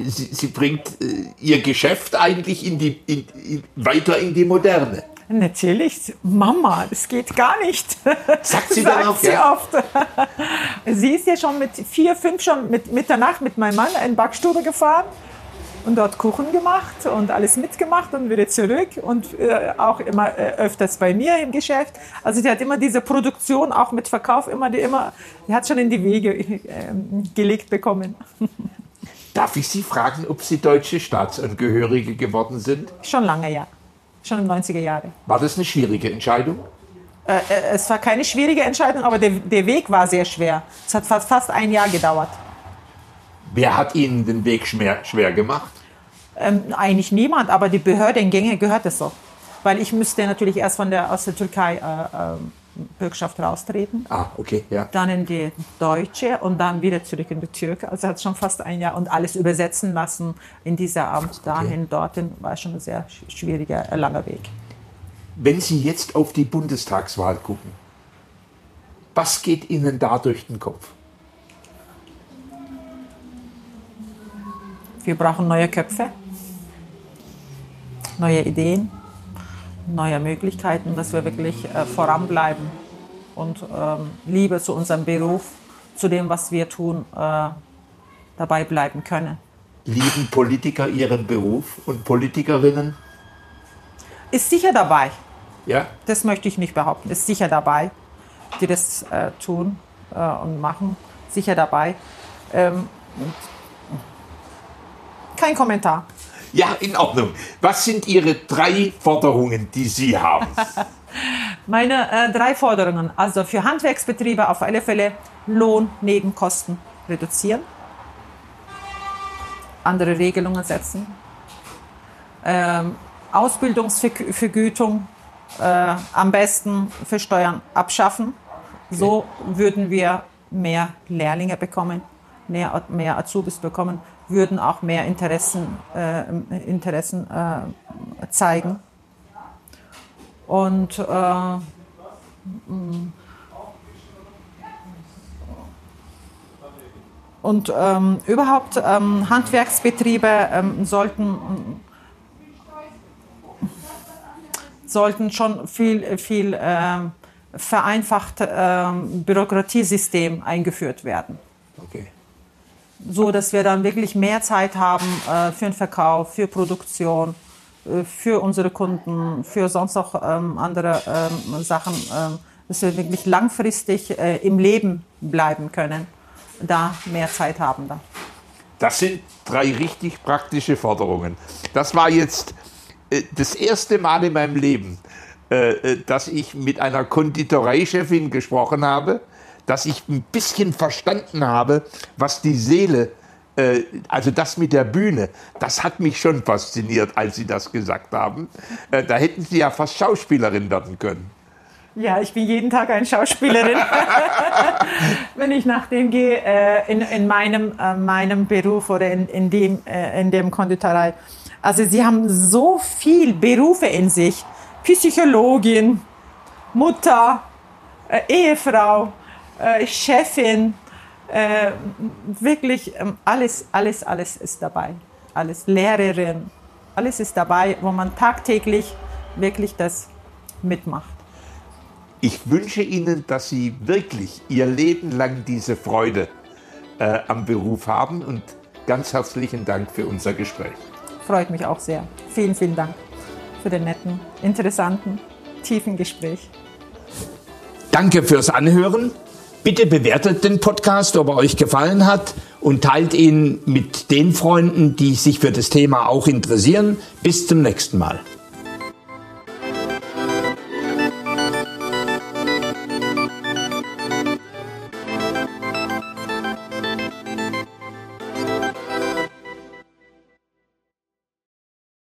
sie, sie, bringt äh, ihr Geschäft eigentlich in die, in, in, weiter in die Moderne. Natürlich, Mama, das geht gar nicht. Sagt sie dann auch, sie ja? oft. Sie ist ja schon mit vier, fünf schon mit Mitternacht mit meinem Mann in Backstube gefahren und dort Kuchen gemacht und alles mitgemacht und wieder zurück und äh, auch immer äh, öfters bei mir im Geschäft. Also sie hat immer diese Produktion auch mit Verkauf immer die immer die hat schon in die Wege äh, gelegt bekommen. Darf ich Sie fragen, ob Sie deutsche Staatsangehörige geworden sind? Schon lange, ja schon in den 90er Jahren. War das eine schwierige Entscheidung? Äh, äh, es war keine schwierige Entscheidung, aber der, der Weg war sehr schwer. Es hat fast, fast ein Jahr gedauert. Wer hat Ihnen den Weg schwer, schwer gemacht? Ähm, eigentlich niemand, aber die Behörde in Gänge gehört es so. Weil ich müsste natürlich erst von der, aus der Türkei äh, äh, Bürgschaft raustreten. Ah, okay, ja. Dann in die deutsche und dann wieder zurück in die Türke. Also hat schon fast ein Jahr und alles übersetzen lassen in dieser Amt dahin, okay. dorthin. War schon ein sehr schwieriger, äh, langer Weg. Wenn Sie jetzt auf die Bundestagswahl gucken, was geht Ihnen da durch den Kopf? Wir brauchen neue Köpfe, neue Ideen, neue Möglichkeiten, dass wir wirklich äh, voranbleiben und ähm, Liebe zu unserem Beruf, zu dem, was wir tun, äh, dabei bleiben können. Lieben Politiker ihren Beruf und Politikerinnen? Ist sicher dabei. Ja? Das möchte ich nicht behaupten. Ist sicher dabei, die das äh, tun äh, und machen. Sicher dabei. Ähm, kein Kommentar. Ja, in Ordnung. Was sind Ihre drei Forderungen, die Sie haben? (laughs) Meine äh, drei Forderungen. Also für Handwerksbetriebe auf alle Fälle Lohnnebenkosten reduzieren, andere Regelungen setzen, ähm, Ausbildungsvergütung äh, am besten für Steuern abschaffen. So würden wir mehr Lehrlinge bekommen, mehr, mehr Azubis bekommen würden auch mehr Interessen, äh, Interessen äh, zeigen. Und äh, und ähm, überhaupt ähm, Handwerksbetriebe ähm, sollten sollten schon viel viel ähm, vereinfachte ähm, Bürokratiesystem eingeführt werden. Okay so dass wir dann wirklich mehr Zeit haben äh, für den Verkauf, für Produktion, äh, für unsere Kunden, für sonst auch ähm, andere ähm, Sachen, äh, dass wir wirklich langfristig äh, im Leben bleiben können, da mehr Zeit haben. Da. Das sind drei richtig praktische Forderungen. Das war jetzt äh, das erste Mal in meinem Leben, äh, dass ich mit einer Konditoreichefin gesprochen habe dass ich ein bisschen verstanden habe, was die Seele, äh, also das mit der Bühne, das hat mich schon fasziniert, als Sie das gesagt haben. Äh, da hätten Sie ja fast Schauspielerin werden können. Ja, ich bin jeden Tag eine Schauspielerin. (laughs) Wenn ich nach dem gehe, äh, in, in meinem, äh, meinem Beruf oder in, in, dem, äh, in dem Konditorei. Also sie haben so viel Berufe in sich. Psychologin, Mutter, äh, Ehefrau, äh, Chefin, äh, wirklich ähm, alles, alles, alles ist dabei. Alles Lehrerin, alles ist dabei, wo man tagtäglich wirklich das mitmacht. Ich wünsche Ihnen, dass Sie wirklich Ihr Leben lang diese Freude äh, am Beruf haben und ganz herzlichen Dank für unser Gespräch. Freut mich auch sehr. Vielen, vielen Dank für den netten, interessanten, tiefen Gespräch. Danke fürs Anhören. Bitte bewertet den Podcast, ob er euch gefallen hat und teilt ihn mit den Freunden, die sich für das Thema auch interessieren. Bis zum nächsten Mal.